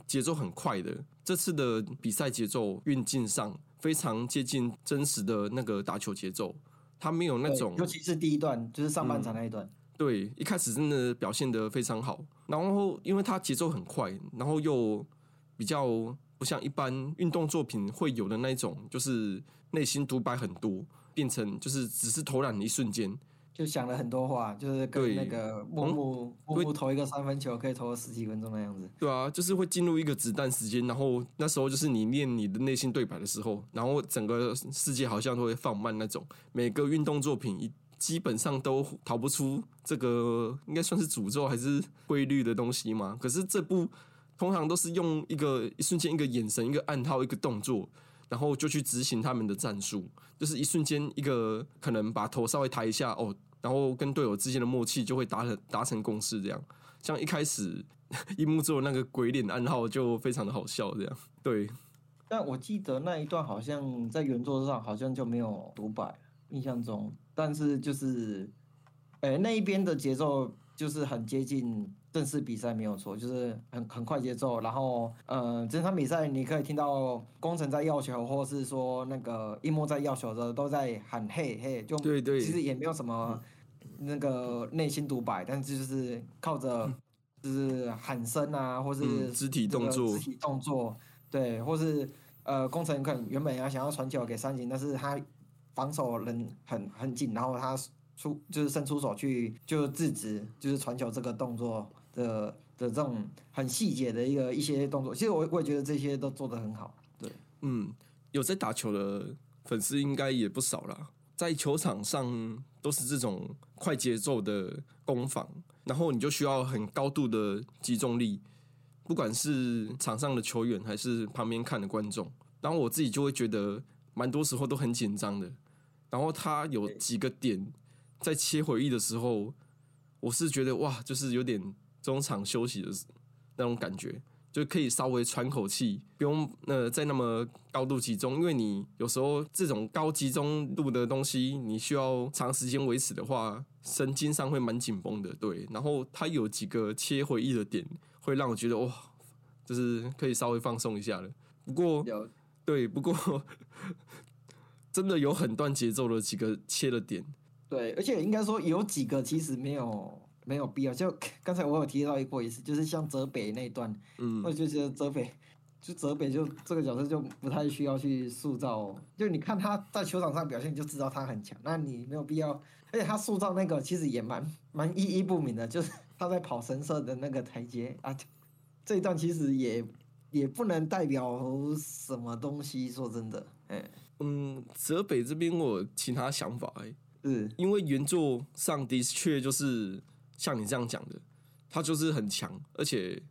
节奏很快的。这次的比赛节奏运镜上非常接近真实的那个打球节奏，他没有那种尤其是第一段，就是上半场那一段。对，一开始真的表现的非常好，然后因为他节奏很快，然后又比较不像一般运动作品会有的那一种，就是内心独白很多，变成就是只是投篮的一瞬间。就想了很多话，就是跟那个木木木木投一个三分球可以投十几分钟的样子。对啊，就是会进入一个子弹时间，然后那时候就是你念你的内心对白的时候，然后整个世界好像都会放慢那种。每个运动作品一基本上都逃不出这个，应该算是诅咒还是规律的东西嘛。可是这部通常都是用一个一瞬间、一个眼神、一个暗号、一个动作，然后就去执行他们的战术，就是一瞬间一个可能把头稍微抬一下哦。然后跟队友之间的默契就会达成达成共识，这样像一开始一幕做那个鬼脸暗号就非常的好笑，这样对。但我记得那一段好像在原作上好像就没有独白，印象中，但是就是，哎那一边的节奏就是很接近正式比赛没有错，就是很很快节奏，然后呃整场比赛你可以听到工程在要球，或是说那个一幕在要球的时候都在喊嘿嘿，就对对，其实也没有什么。那个内心独白，但是就是靠着就是喊声啊，或是肢体动作，肢体动作，对，或是呃，工程可能原本要想要传球给三井，但是他防守人很很紧，然后他出就是伸出手去就制止，就是传球这个动作的的这种很细节的一个一些动作，其实我我也觉得这些都做得很好，对，嗯，有在打球的粉丝应该也不少了。在球场上都是这种快节奏的攻防，然后你就需要很高度的集中力，不管是场上的球员还是旁边看的观众，然后我自己就会觉得蛮多时候都很紧张的。然后他有几个点在切回忆的时候，我是觉得哇，就是有点中场休息的那种感觉。就可以稍微喘口气，不用呃再那么高度集中，因为你有时候这种高集中度的东西，你需要长时间维持的话，神经上会蛮紧绷的。对，然后它有几个切回忆的点，会让我觉得哇，就是可以稍微放松一下了。不过，对，不过 真的有很断节奏的几个切的点。对，而且应该说有几个其实没有。没有必要，就 刚才我有提到一过一次，就是像泽北那段，嗯，我就觉得泽北，就泽北就这个角色就不太需要去塑造，就你看他在球场上表现就知道他很强，那你没有必要，而且他塑造那个其实也蛮蛮意义不明的，就是 他在跑神社的那个台阶啊，这一段其实也也不能代表什么东西，说真的，哎，嗯，泽北这边我有其他想法哎，是。因为原作上的确就是。像你这样讲的，他就是很强，而且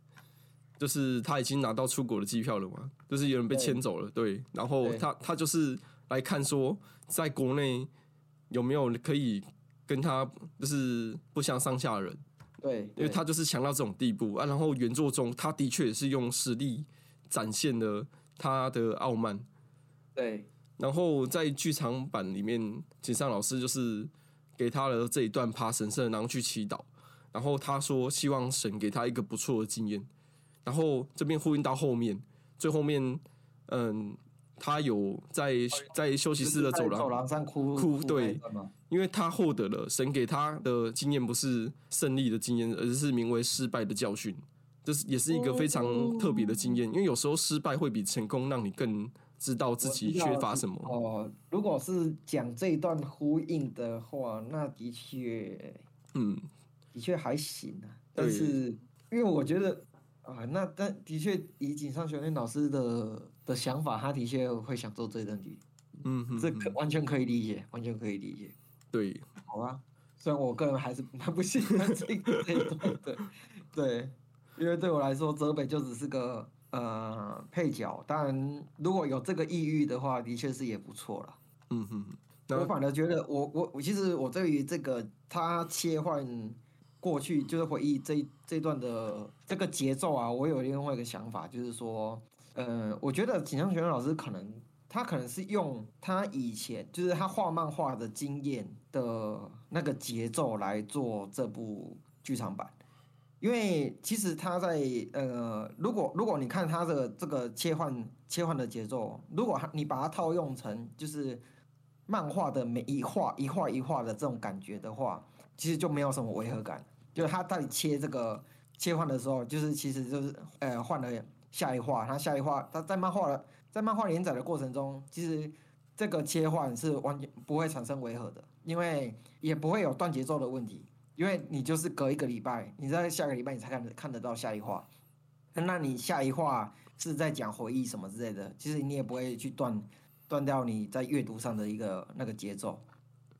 就是他已经拿到出国的机票了嘛，就是有人被牵走了，对，然后他他就是来看说，在国内有没有可以跟他就是不相上下的人，对，因为他就是强到这种地步啊。然后原作中他的确也是用实力展现了他的傲慢，对。然后在剧场版里面，井上老师就是给他的这一段爬神社，然后去祈祷。然后他说希望神给他一个不错的经验，然后这边呼应到后面，最后面，嗯，他有在在休息室的走廊走廊上哭哭，对，因为他获得了神给他的经验不是胜利的经验，而是名为失败的教训，这是也是一个非常特别的经验，因为有时候失败会比成功让你更知道自己缺乏什么。哦，如果是讲这一段呼应的话，那的确，嗯。的确还行啊，但是因为我觉得啊，那但的确以井上学院老师的的想法，他的确会想做这段剧，嗯，这可完全可以理解，完全可以理解。对，好啊，虽然我个人还是蛮不喜欢这这一段的，对，因为对我来说，泽北就只是个呃配角，当然如果有这个抑郁的话，的确是也不错了。嗯哼，我反而觉得，我我我其实我对于这个他切换。过去就是回忆这这段的这个节奏啊，我有另外一个想法，就是说，呃，我觉得锦上学院老师可能他可能是用他以前就是他画漫画的经验的那个节奏来做这部剧场版，因为其实他在呃，如果如果你看他的这个切换切换的节奏，如果你把它套用成就是漫画的每一画一画一画的这种感觉的话。其实就没有什么违和感。就是他在切这个切换的时候，就是其实就是呃换了下一话，他下一话他在漫画的在漫画连载的过程中，其实这个切换是完全不会产生违和的，因为也不会有断节奏的问题，因为你就是隔一个礼拜，你在下个礼拜你才看看得到下一话，那你下一话是在讲回忆什么之类的，其实你也不会去断断掉你在阅读上的一个那个节奏。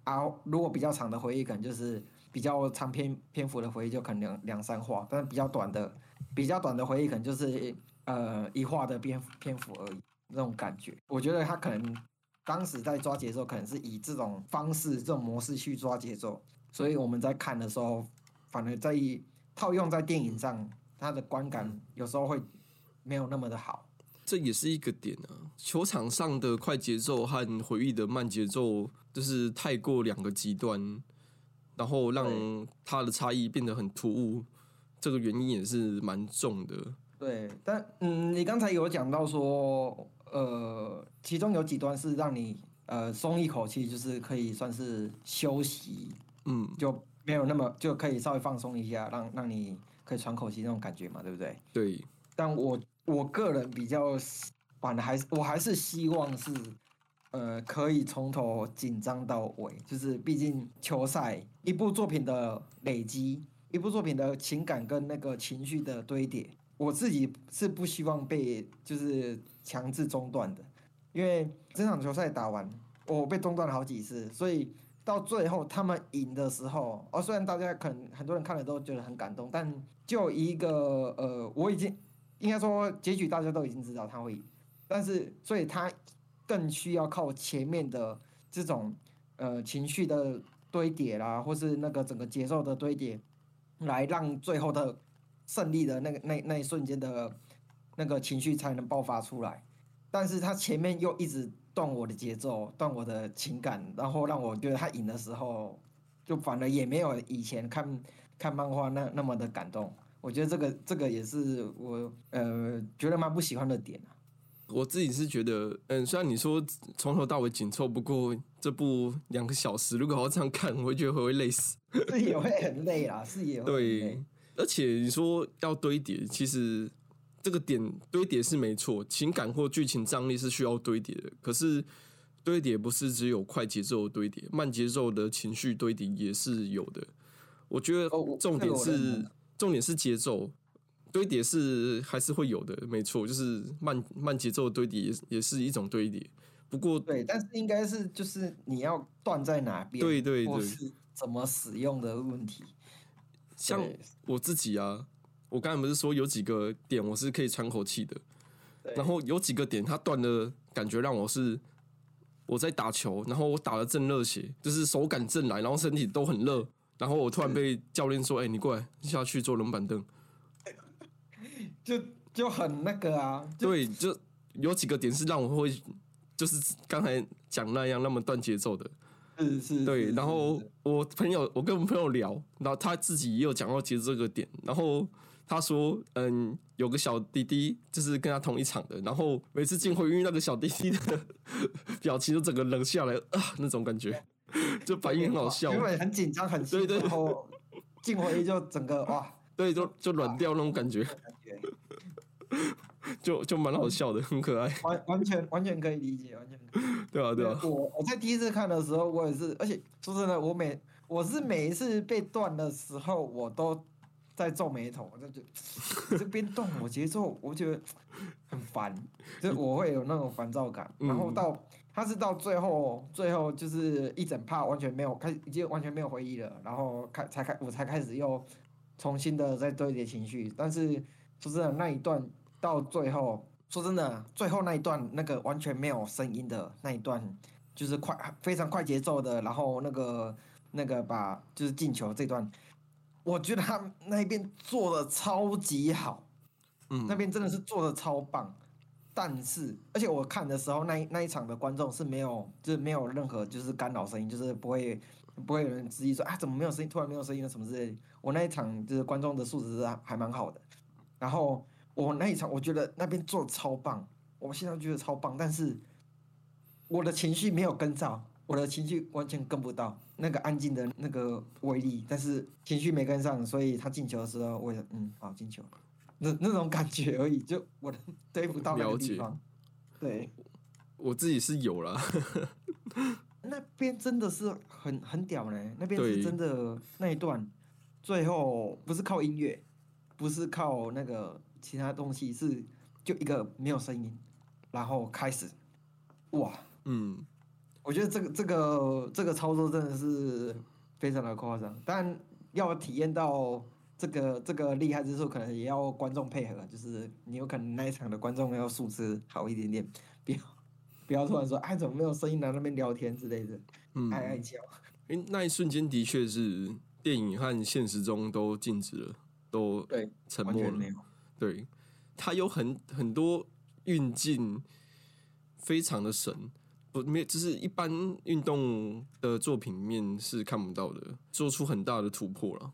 啊，如果比较长的回忆，可能就是比较长篇篇幅的回忆，就可能两两三话；但是比较短的，比较短的回忆，可能就是呃一话的篇篇幅而已。那种感觉，我觉得他可能当时在抓节奏，可能是以这种方式、这种模式去抓节奏，所以我们在看的时候，反而在套用在电影上，它的观感有时候会没有那么的好。这也是一个点啊！球场上的快节奏和回忆的慢节奏，就是太过两个极端，然后让它的差异变得很突兀。这个原因也是蛮重的。对，但嗯，你刚才有讲到说，呃，其中有几段是让你呃松一口气，就是可以算是休息，嗯，就没有那么就可以稍微放松一下，让让你可以喘口气那种感觉嘛，对不对？对。但我我个人比较，反还是我还是希望是，呃，可以从头紧张到尾，就是毕竟球赛一部作品的累积，一部作品的情感跟那个情绪的堆叠，我自己是不希望被就是强制中断的，因为这场球赛打完，我被中断了好几次，所以到最后他们赢的时候，哦，虽然大家可能很多人看了都觉得很感动，但就一个呃，我已经。应该说结局大家都已经知道他会赢，但是所以他更需要靠前面的这种呃情绪的堆叠啦，或是那个整个节奏的堆叠，来让最后的胜利的那个那那一瞬间的那个情绪才能爆发出来。但是他前面又一直断我的节奏，断我的情感，然后让我觉得他赢的时候，就反而也没有以前看看漫画那那么的感动。我觉得这个这个也是我呃觉得蛮不喜欢的点。我自己是觉得，嗯，虽然你说从头到尾紧凑，不过这部两个小时，如果要这样看，我会觉得会累死。是也会很累啊，是也会。对，而且你说要堆叠，其实这个点堆叠是没错，情感或剧情张力是需要堆叠的。可是堆叠不是只有快节奏堆叠，慢节奏的情绪堆叠也是有的。我觉得重点是。重点是节奏堆叠是还是会有的，没错，就是慢慢节奏堆叠也也是一种堆叠。不过对，但是应该是就是你要断在哪边，对对对，怎么使用的问题。像我自己啊，我刚才不是说有几个点我是可以喘口气的，然后有几个点它断的感觉让我是我在打球，然后我打了正热血，就是手感正来，然后身体都很热。然后我突然被教练说：“哎，你过来下去坐冷板凳。”就就很那个啊。对，就有几个点是让我会，就是刚才讲那样那么断节奏的。是是。对，然后我朋友，我跟我朋友聊，然后他自己也有讲到节奏这个点。然后他说：“嗯，有个小弟弟，就是跟他同一场的，然后每次进会，因为那个小弟弟的表情就整个冷下来啊，那种感觉。”就反应很好笑，因为很紧张很对对，然后进回就整个哇，对，就就软掉那种感觉，就就蛮好笑的，很可爱，完完全完全可以理解，完全对啊对啊。我我在第一次看的时候，我也是，而且说真的，我每我是每一次被断的时候，我都在皱眉头，我就 这边断我节奏，我觉得很烦，就我会有那种烦躁感，然后到。他是到最后，最后就是一整趴完全没有开，已经完全没有回忆了，然后开才开，我才开始又重新的在堆叠情绪。但是说真的，那一段到最后，说真的，最后那一段那个完全没有声音的那一段，就是快非常快节奏的，然后那个那个把就是进球这段，我觉得他那边做的超级好，嗯，那边真的是做的超棒。但是，而且我看的时候，那那一场的观众是没有，就是没有任何就是干扰声音，就是不会不会有人质疑说啊怎么没有声音，突然没有声音了什么之类。我那一场就是观众的素质是还蛮好的。然后我那一场我觉得那边做超棒，我现在觉得超棒，但是我的情绪没有跟上，我的情绪完全跟不到那个安静的那个威力，但是情绪没跟上，所以他进球的时候，我也嗯好进球，那那种感觉而已，就我的对不到那个地方。对，我自己是有了，那边真的是很很屌呢，那边是真的那一段，最后不是靠音乐，不是靠那个其他东西，是就一个没有声音，然后开始，哇！嗯，我觉得这个这个这个操作真的是非常的夸张，但要体验到这个这个厉害之处，可能也要观众配合，就是你有可能那一场的观众要素质好一点点，不要不要突然说哎怎么没有声音来那边聊天之类的，嗯爱爱叫。哎，那一瞬间的确是电影和现实中都静止了，都对，沉默了。对，它有很很多运镜，非常的神，不没就是一般运动的作品面是看不到的，做出很大的突破了。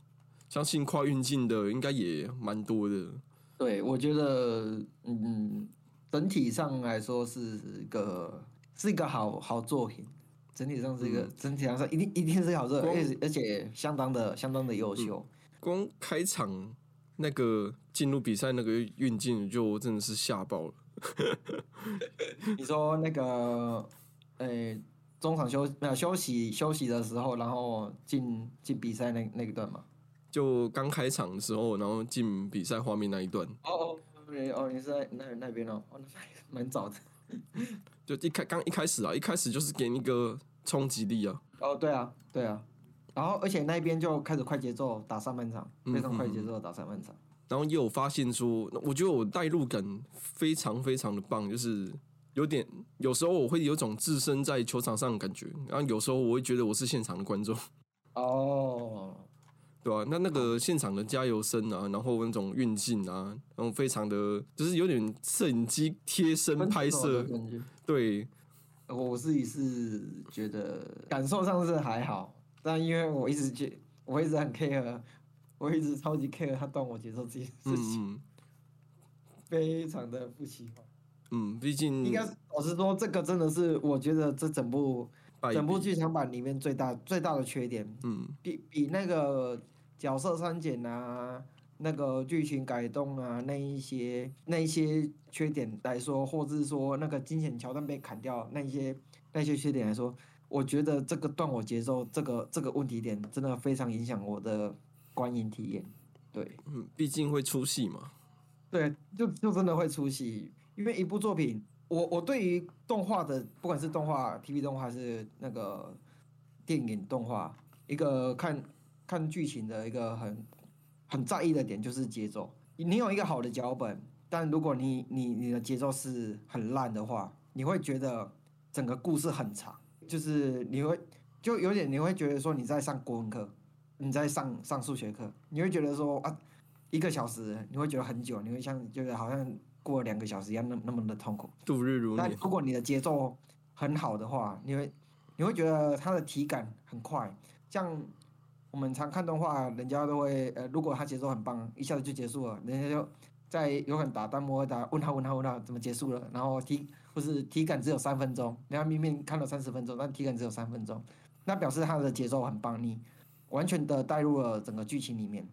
相信跨运镜的应该也蛮多的。对，我觉得嗯，整体上来说是一个是一个好好作品。整体上是一个，整体上说一定一定是好作品，而且而且相当的相当的优秀。光开场那个进入比赛那个运镜就真的是吓爆了。你说那个，呃、中场休没有休息休息的时候，然后进进比赛那那一段嘛？就刚开场的时候，然后进比赛画面那一段，哦哦，哦，你是在那那边哦，哦，蛮早的。就一开刚一开始啊，一开始就是给你一个冲击力啊。哦，对啊，对啊，然后而且那边就开始快节奏打上半场，非常快节奏地打上半场。然后也有发现说，我觉得我代入感非常非常的棒，就是有点有时候我会有种置身在球场上的感觉，然后有时候我会觉得我是现场的观众，哦，对吧、那那个现场的加油声啊，然后那种运镜啊，然后非常的就是有点摄影机贴身拍摄的，感觉。对，我自己是觉得感受上是还好，但因为我一直觉我一直很 care，我一直超级 care 他断我节奏这件事嗯情，嗯非常的不喜欢。嗯，毕竟应该是老实说，这个真的是我觉得这整部整部剧场版里面最大最大的缺点，嗯比比那个角色删减啊，那个剧情改动啊，那一些那一些缺点来说，或者是说那个惊险桥段被砍掉那一些那些缺点来说，我觉得这个断我节奏这个这个问题点真的非常影响我的观影体验。对嗯，毕竟会出戏嘛，对，就就真的会出戏，因为一部作品，我我对于动画的，不管是动画、TV 动画还是那个电影动画，一个看看剧情的一个很很在意的点就是节奏。你有一个好的脚本，但如果你你你的节奏是很烂的话，你会觉得整个故事很长，就是你会就有点你会觉得说你在上国文课，你在上上数学课，你会觉得说啊一个小时你会觉得很久，你会像觉得好像过了两个小时一样那那么的痛苦。度日如年。但如果你的节奏很好的话，你会你会觉得它的体感很快。像我们常看动画，人家都会呃，如果他节奏很棒，一下子就结束了，人家就在有可能打弹幕会打问号问号问号怎么结束了，然后体或是体感只有三分钟，人家明明看了三十分钟，但体感只有三分钟，那表示他的节奏很棒，你完全的带入了整个剧情里面。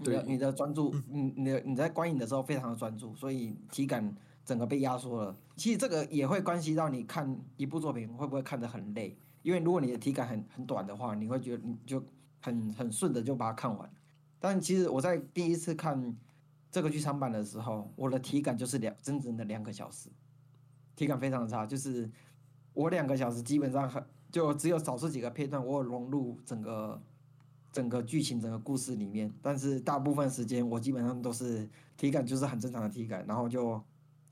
你的对你的专注，你你的你在观影的时候非常的专注，所以体感整个被压缩了。其实这个也会关系到你看一部作品会不会看得很累，因为如果你的体感很很短的话，你会觉得你就很很顺的就把它看完。但其实我在第一次看这个剧场版的时候，我的体感就是两整整的两个小时，体感非常的差，就是我两个小时基本上很就只有少数几个片段我有融入整个整个剧情整个故事里面，但是大部分时间我基本上都是体感就是很正常的体感，然后就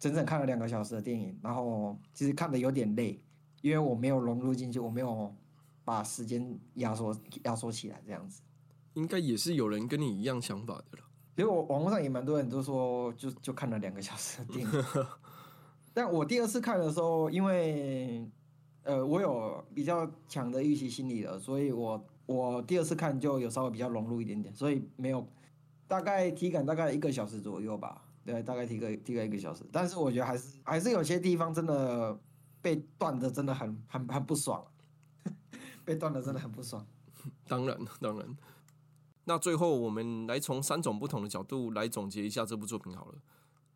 整整看了两个小时的电影，然后其实看的有点累，因为我没有融入进去，我没有把时间压缩压缩起来这样子。应该也是有人跟你一样想法的了。其实我网络上也蛮多人都说就就看了两个小时的电影，但我第二次看的时候，因为呃我有比较强的预期心理了，所以我我第二次看就有稍微比较融入一点点，所以没有大概体感大概一个小时左右吧，对，大概体个体个一个小时，但是我觉得还是还是有些地方真的被断的真的很很很不爽，被断的真的很不爽。当然，当然。那最后，我们来从三种不同的角度来总结一下这部作品好了，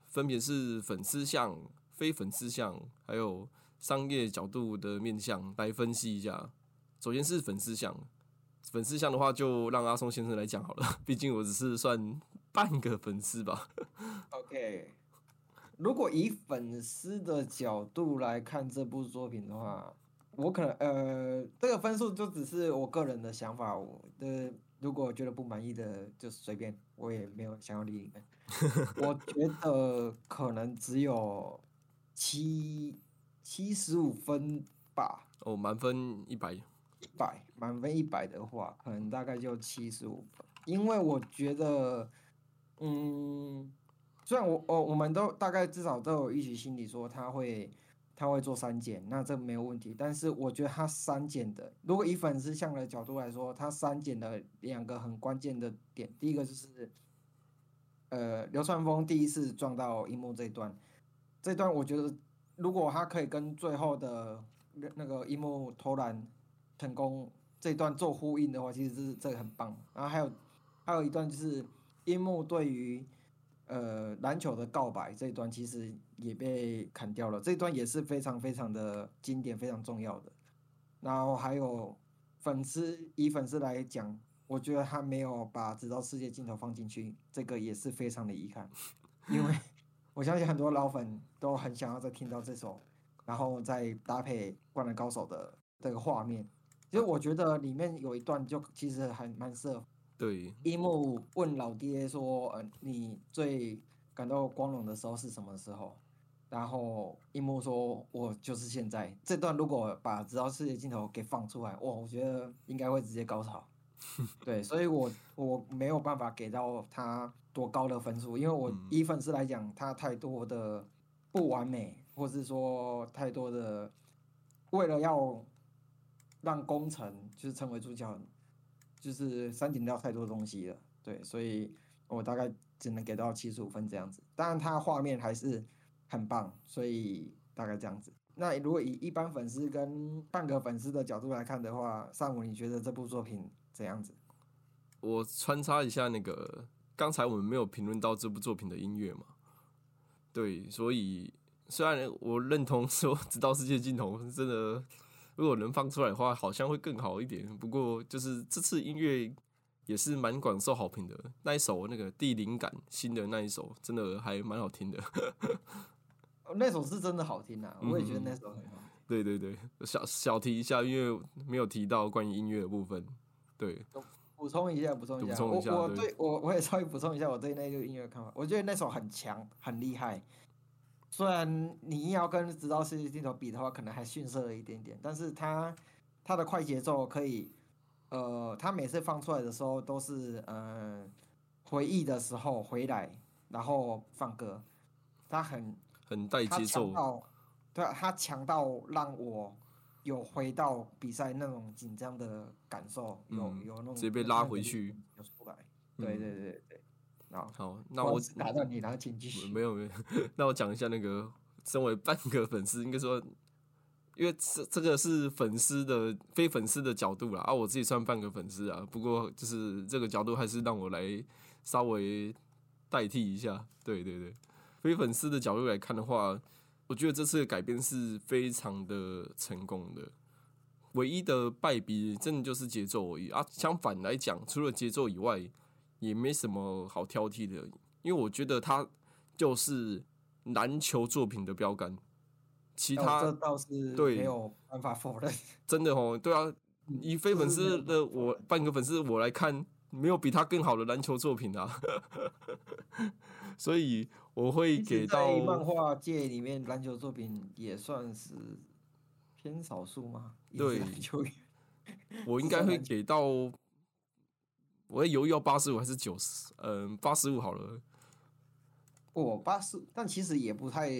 分别是粉丝向、非粉丝向，还有商业角度的面向来分析一下。首先是粉丝向，粉丝向的话就让阿松先生来讲好了，毕竟我只是算半个粉丝吧。OK，如果以粉丝的角度来看这部作品的话，我可能呃，这个分数就只是我个人的想法，我的。如果觉得不满意的，就随便，我也没有想要理你们。我觉得可能只有七七十五分吧。哦，满分一百。一百，满分一百的话，可能大概就七十五分。因为我觉得，嗯，虽然我我我们都大概至少都有预期心理说他会。他会做删减，那这没有问题。但是我觉得他删减的，如果以粉丝向的角度来说，他删减的两个很关键的点，第一个就是，呃，流川枫第一次撞到樱木这一段，这段我觉得如果他可以跟最后的那个樱木投篮成功这段做呼应的话，其实是这个很棒。然后还有还有一段就是樱木对于。呃，篮球的告白这一段其实也被砍掉了，这一段也是非常非常的经典，非常重要的。然后还有粉丝，以粉丝来讲，我觉得他没有把直到世界尽头放进去，这个也是非常的遗憾。因为我相信很多老粉都很想要再听到这首，然后再搭配《灌篮高手》的这个画面。其实我觉得里面有一段就其实还蛮适合。对，樱木问老爹说：“呃，你最感到光荣的时候是什么时候？”然后樱木说：“我就是现在。”这段如果把直到世界镜头给放出来，哇，我觉得应该会直接高潮。对，所以我我没有办法给到他多高的分数，因为我以粉丝来讲，他太多的不完美，或是说太多的为了要让工程就是成为主角。就是删减掉太多东西了，对，所以我大概只能给到七十五分这样子。当然，它画面还是很棒，所以大概这样子。那如果以一般粉丝跟半个粉丝的角度来看的话，上午你觉得这部作品怎样子？我穿插一下那个，刚才我们没有评论到这部作品的音乐嘛？对，所以虽然我认同说《直到世界尽头》真的。如果能放出来的话，好像会更好一点。不过，就是这次音乐也是蛮广受好评的。那一首那个《地灵感》新的那一首，真的还蛮好听的。那首是真的好听啊！我也觉得那首很好。对对对，小小提一下，因为没有提到关于音乐的部分。对，补充一下，补充一下。我我对我我也稍微补充一下我对那个音乐看法。我觉得那首很强，很厉害。虽然你硬要跟《直到世界尽头》比的话，可能还逊色了一点点，但是它它的快节奏可以，呃，它每次放出来的时候都是呃回忆的时候回来，然后放歌，它很很带节奏，对，它强到让我有回到比赛那种紧张的感受，有有那种直接被拉回去，有出来，对对对对。好，那我打断你，然后请继续。没 有没有，那我讲一下那个，身为半个粉丝，应该说，因为这这个是粉丝的非粉丝的角度啦，啊，我自己算半个粉丝啊，不过就是这个角度还是让我来稍微代替一下。对对对，非粉丝的角度来看的话，我觉得这次的改编是非常的成功的，唯一的败笔真的就是节奏而已啊。相反来讲，除了节奏以外，也没什么好挑剔的，因为我觉得他就是篮球作品的标杆。其他这倒是对没有办法否认。真的哦，对啊，以非粉丝的我半个粉丝我来看，没有比他更好的篮球作品啊。所以我会给到漫画界里面篮球作品也算是偏少数吗。对，球员，我应该会给到。我犹豫要八十五还是九十？嗯，八十五好了。我八十，但其实也不太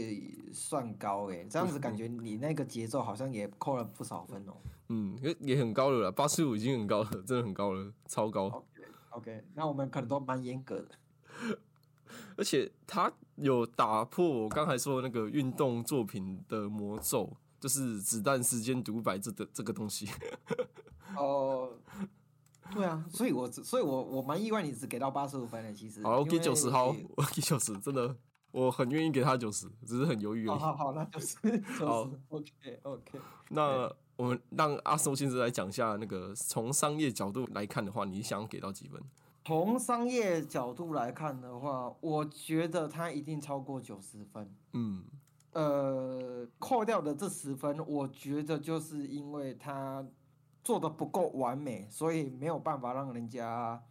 算高哎。这样子感觉 你那个节奏好像也扣了不少分哦。嗯，也也很高了啦，八十五已经很高了，真的很高了，超高。OK，OK，那我们可能都蛮严格的。而且他有打破我刚才说的那个运动作品的魔咒，就是子弹时间独白这的这个东西。哦，对啊，所以我所以我我蛮意外，你只给到八十五分的，其实。好，我给九十，好，我给九十，真的，我很愿意给他九十，只是很犹豫而已。好好好，那就是 好，OK OK。那我们让阿松先生来讲一下，那个从商业角度来看的话，你想要给到几分？从商业角度来看的话，我觉得他一定超过九十分。嗯，呃，扣掉的这十分，我觉得就是因为他做的不够完美，所以没有办法让人家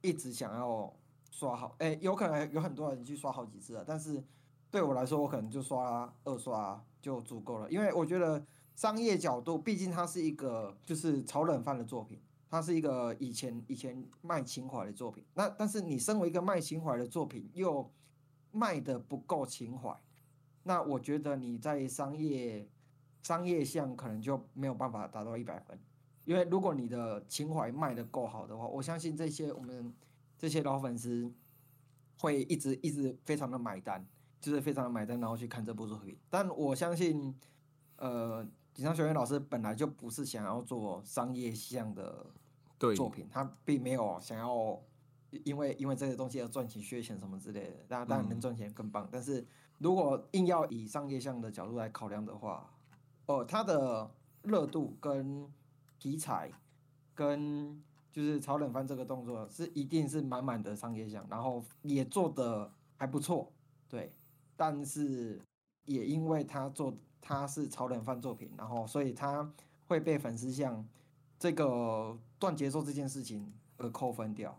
一直想要刷好。哎、有可能有很多人去刷好几次了，但是对我来说，我可能就刷二刷就足够了，因为我觉得商业角度，毕竟它是一个就是炒冷饭的作品。它是一个以前以前卖情怀的作品，那但是你身为一个卖情怀的作品，又卖的不够情怀，那我觉得你在商业商业项可能就没有办法达到一百分，因为如果你的情怀卖的够好的话，我相信这些我们这些老粉丝会一直一直非常的买单，就是非常的买单，然后去看这部作品。但我相信，呃，锦上学院老师本来就不是想要做商业项的，作品，他并没有想要因为因为这些东西而赚钱、削钱什么之类的。当然，当然能赚钱更棒。但是如果硬要以商业项的角度来考量的话，哦，他的热度跟题材跟就是炒冷饭这个动作是一定是满满的商业项，然后也做的还不错，对。但是也因为他做他是超冷饭作品，然后所以他会被粉丝像这个断节奏这件事情而扣分掉。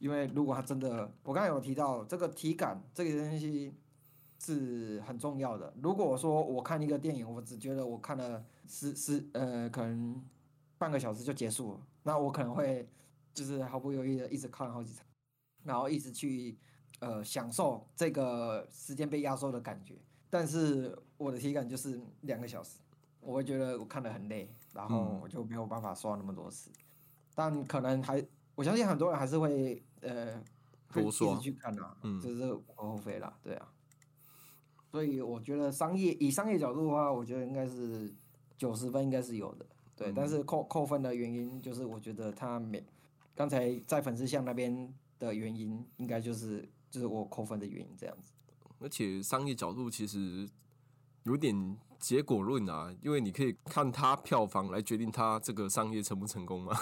因为如果他真的，我刚才有提到这个体感这个东西是很重要的。如果说我看一个电影，我只觉得我看了十十呃可能半个小时就结束了，那我可能会就是毫不犹豫的一直看好几场，然后一直去呃享受这个时间被压缩的感觉。但是我的体感就是两个小时，我会觉得我看得很累，然后嗯我就没有办法刷那么多次。但可能还，我相信很多人还是会呃多刷去看啊，嗯这是无可厚非啦，对啊。所以我觉得商业以商业角度的话，我觉得应该是九十分应该是有的，对。但嗯是扣扣分的原因就是我觉得他没刚才在粉丝项那边的原因，应该就是就是我扣分的原因这样子。而且商业角度其实有点结果论啊，因为你可以看它票房来决定它这个商业成不成功嘛，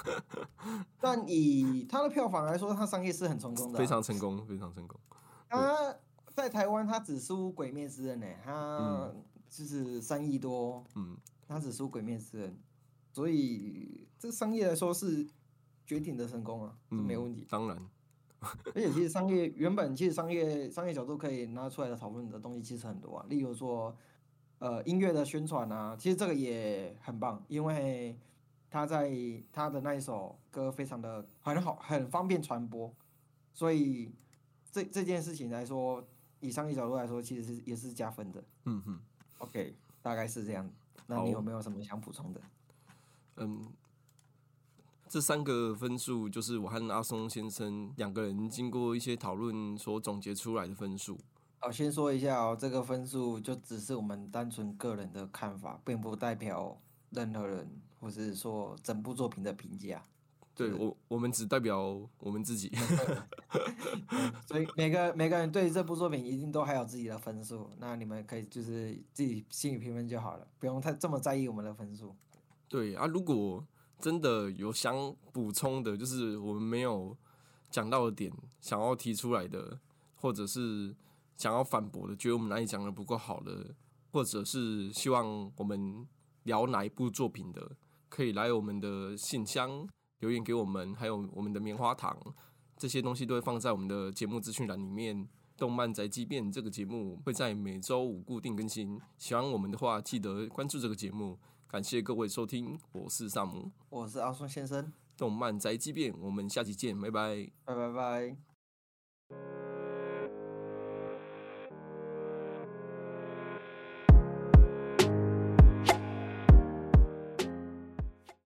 但以他的票房来说，他商业是很成功的啊、非常成功，非常成功。他在台湾他只输《鬼灭之刃》呢，他嗯就是三亿多，嗯，他只输《鬼灭之刃》，所以这个商业来说是绝顶的成功啊，没问题。当然，而且其实商业原本其实商业商业角度可以拿出来的讨论的东西其实很多啊，例如说呃音乐的宣传啊，其实这个也很棒，因为他在他的那一首歌非常的很好，很方便传播，所以这这件事情来说，以商业角度来说，其实是也是加分的。嗯哼，OK，大概是这样。那你有没有什么想补充的？嗯，这三个分数就是我和阿松先生两个人经过一些讨论所总结出来的分数。哦，先说一下哦，这个分数就只是我们单纯个人的看法，并不代表任何人或是说整部作品的评价。对我，我们只代表我们自己。所以每个每个人对这部作品一定都还有自己的分数，那你们可以就是自己心里评分就好了，不用太这么在意我们的分数。对啊，如果真的有想补充的，就是我们没有讲到的点，想要提出来的，或者是想要反驳的，觉得我们哪里讲的不够好的，或者是希望我们聊哪一部作品的，可以来我们的信箱留言给我们，还有我们的棉花糖，这些东西都会放在我们的节目资讯栏里面。动漫宅急便这个节目会在每周五固定更新，喜欢我们的话，记得关注这个节目。感谢各位收听，我是萨姆，我是阿松先生，动漫宅急便，我们下期见，拜拜。拜拜拜。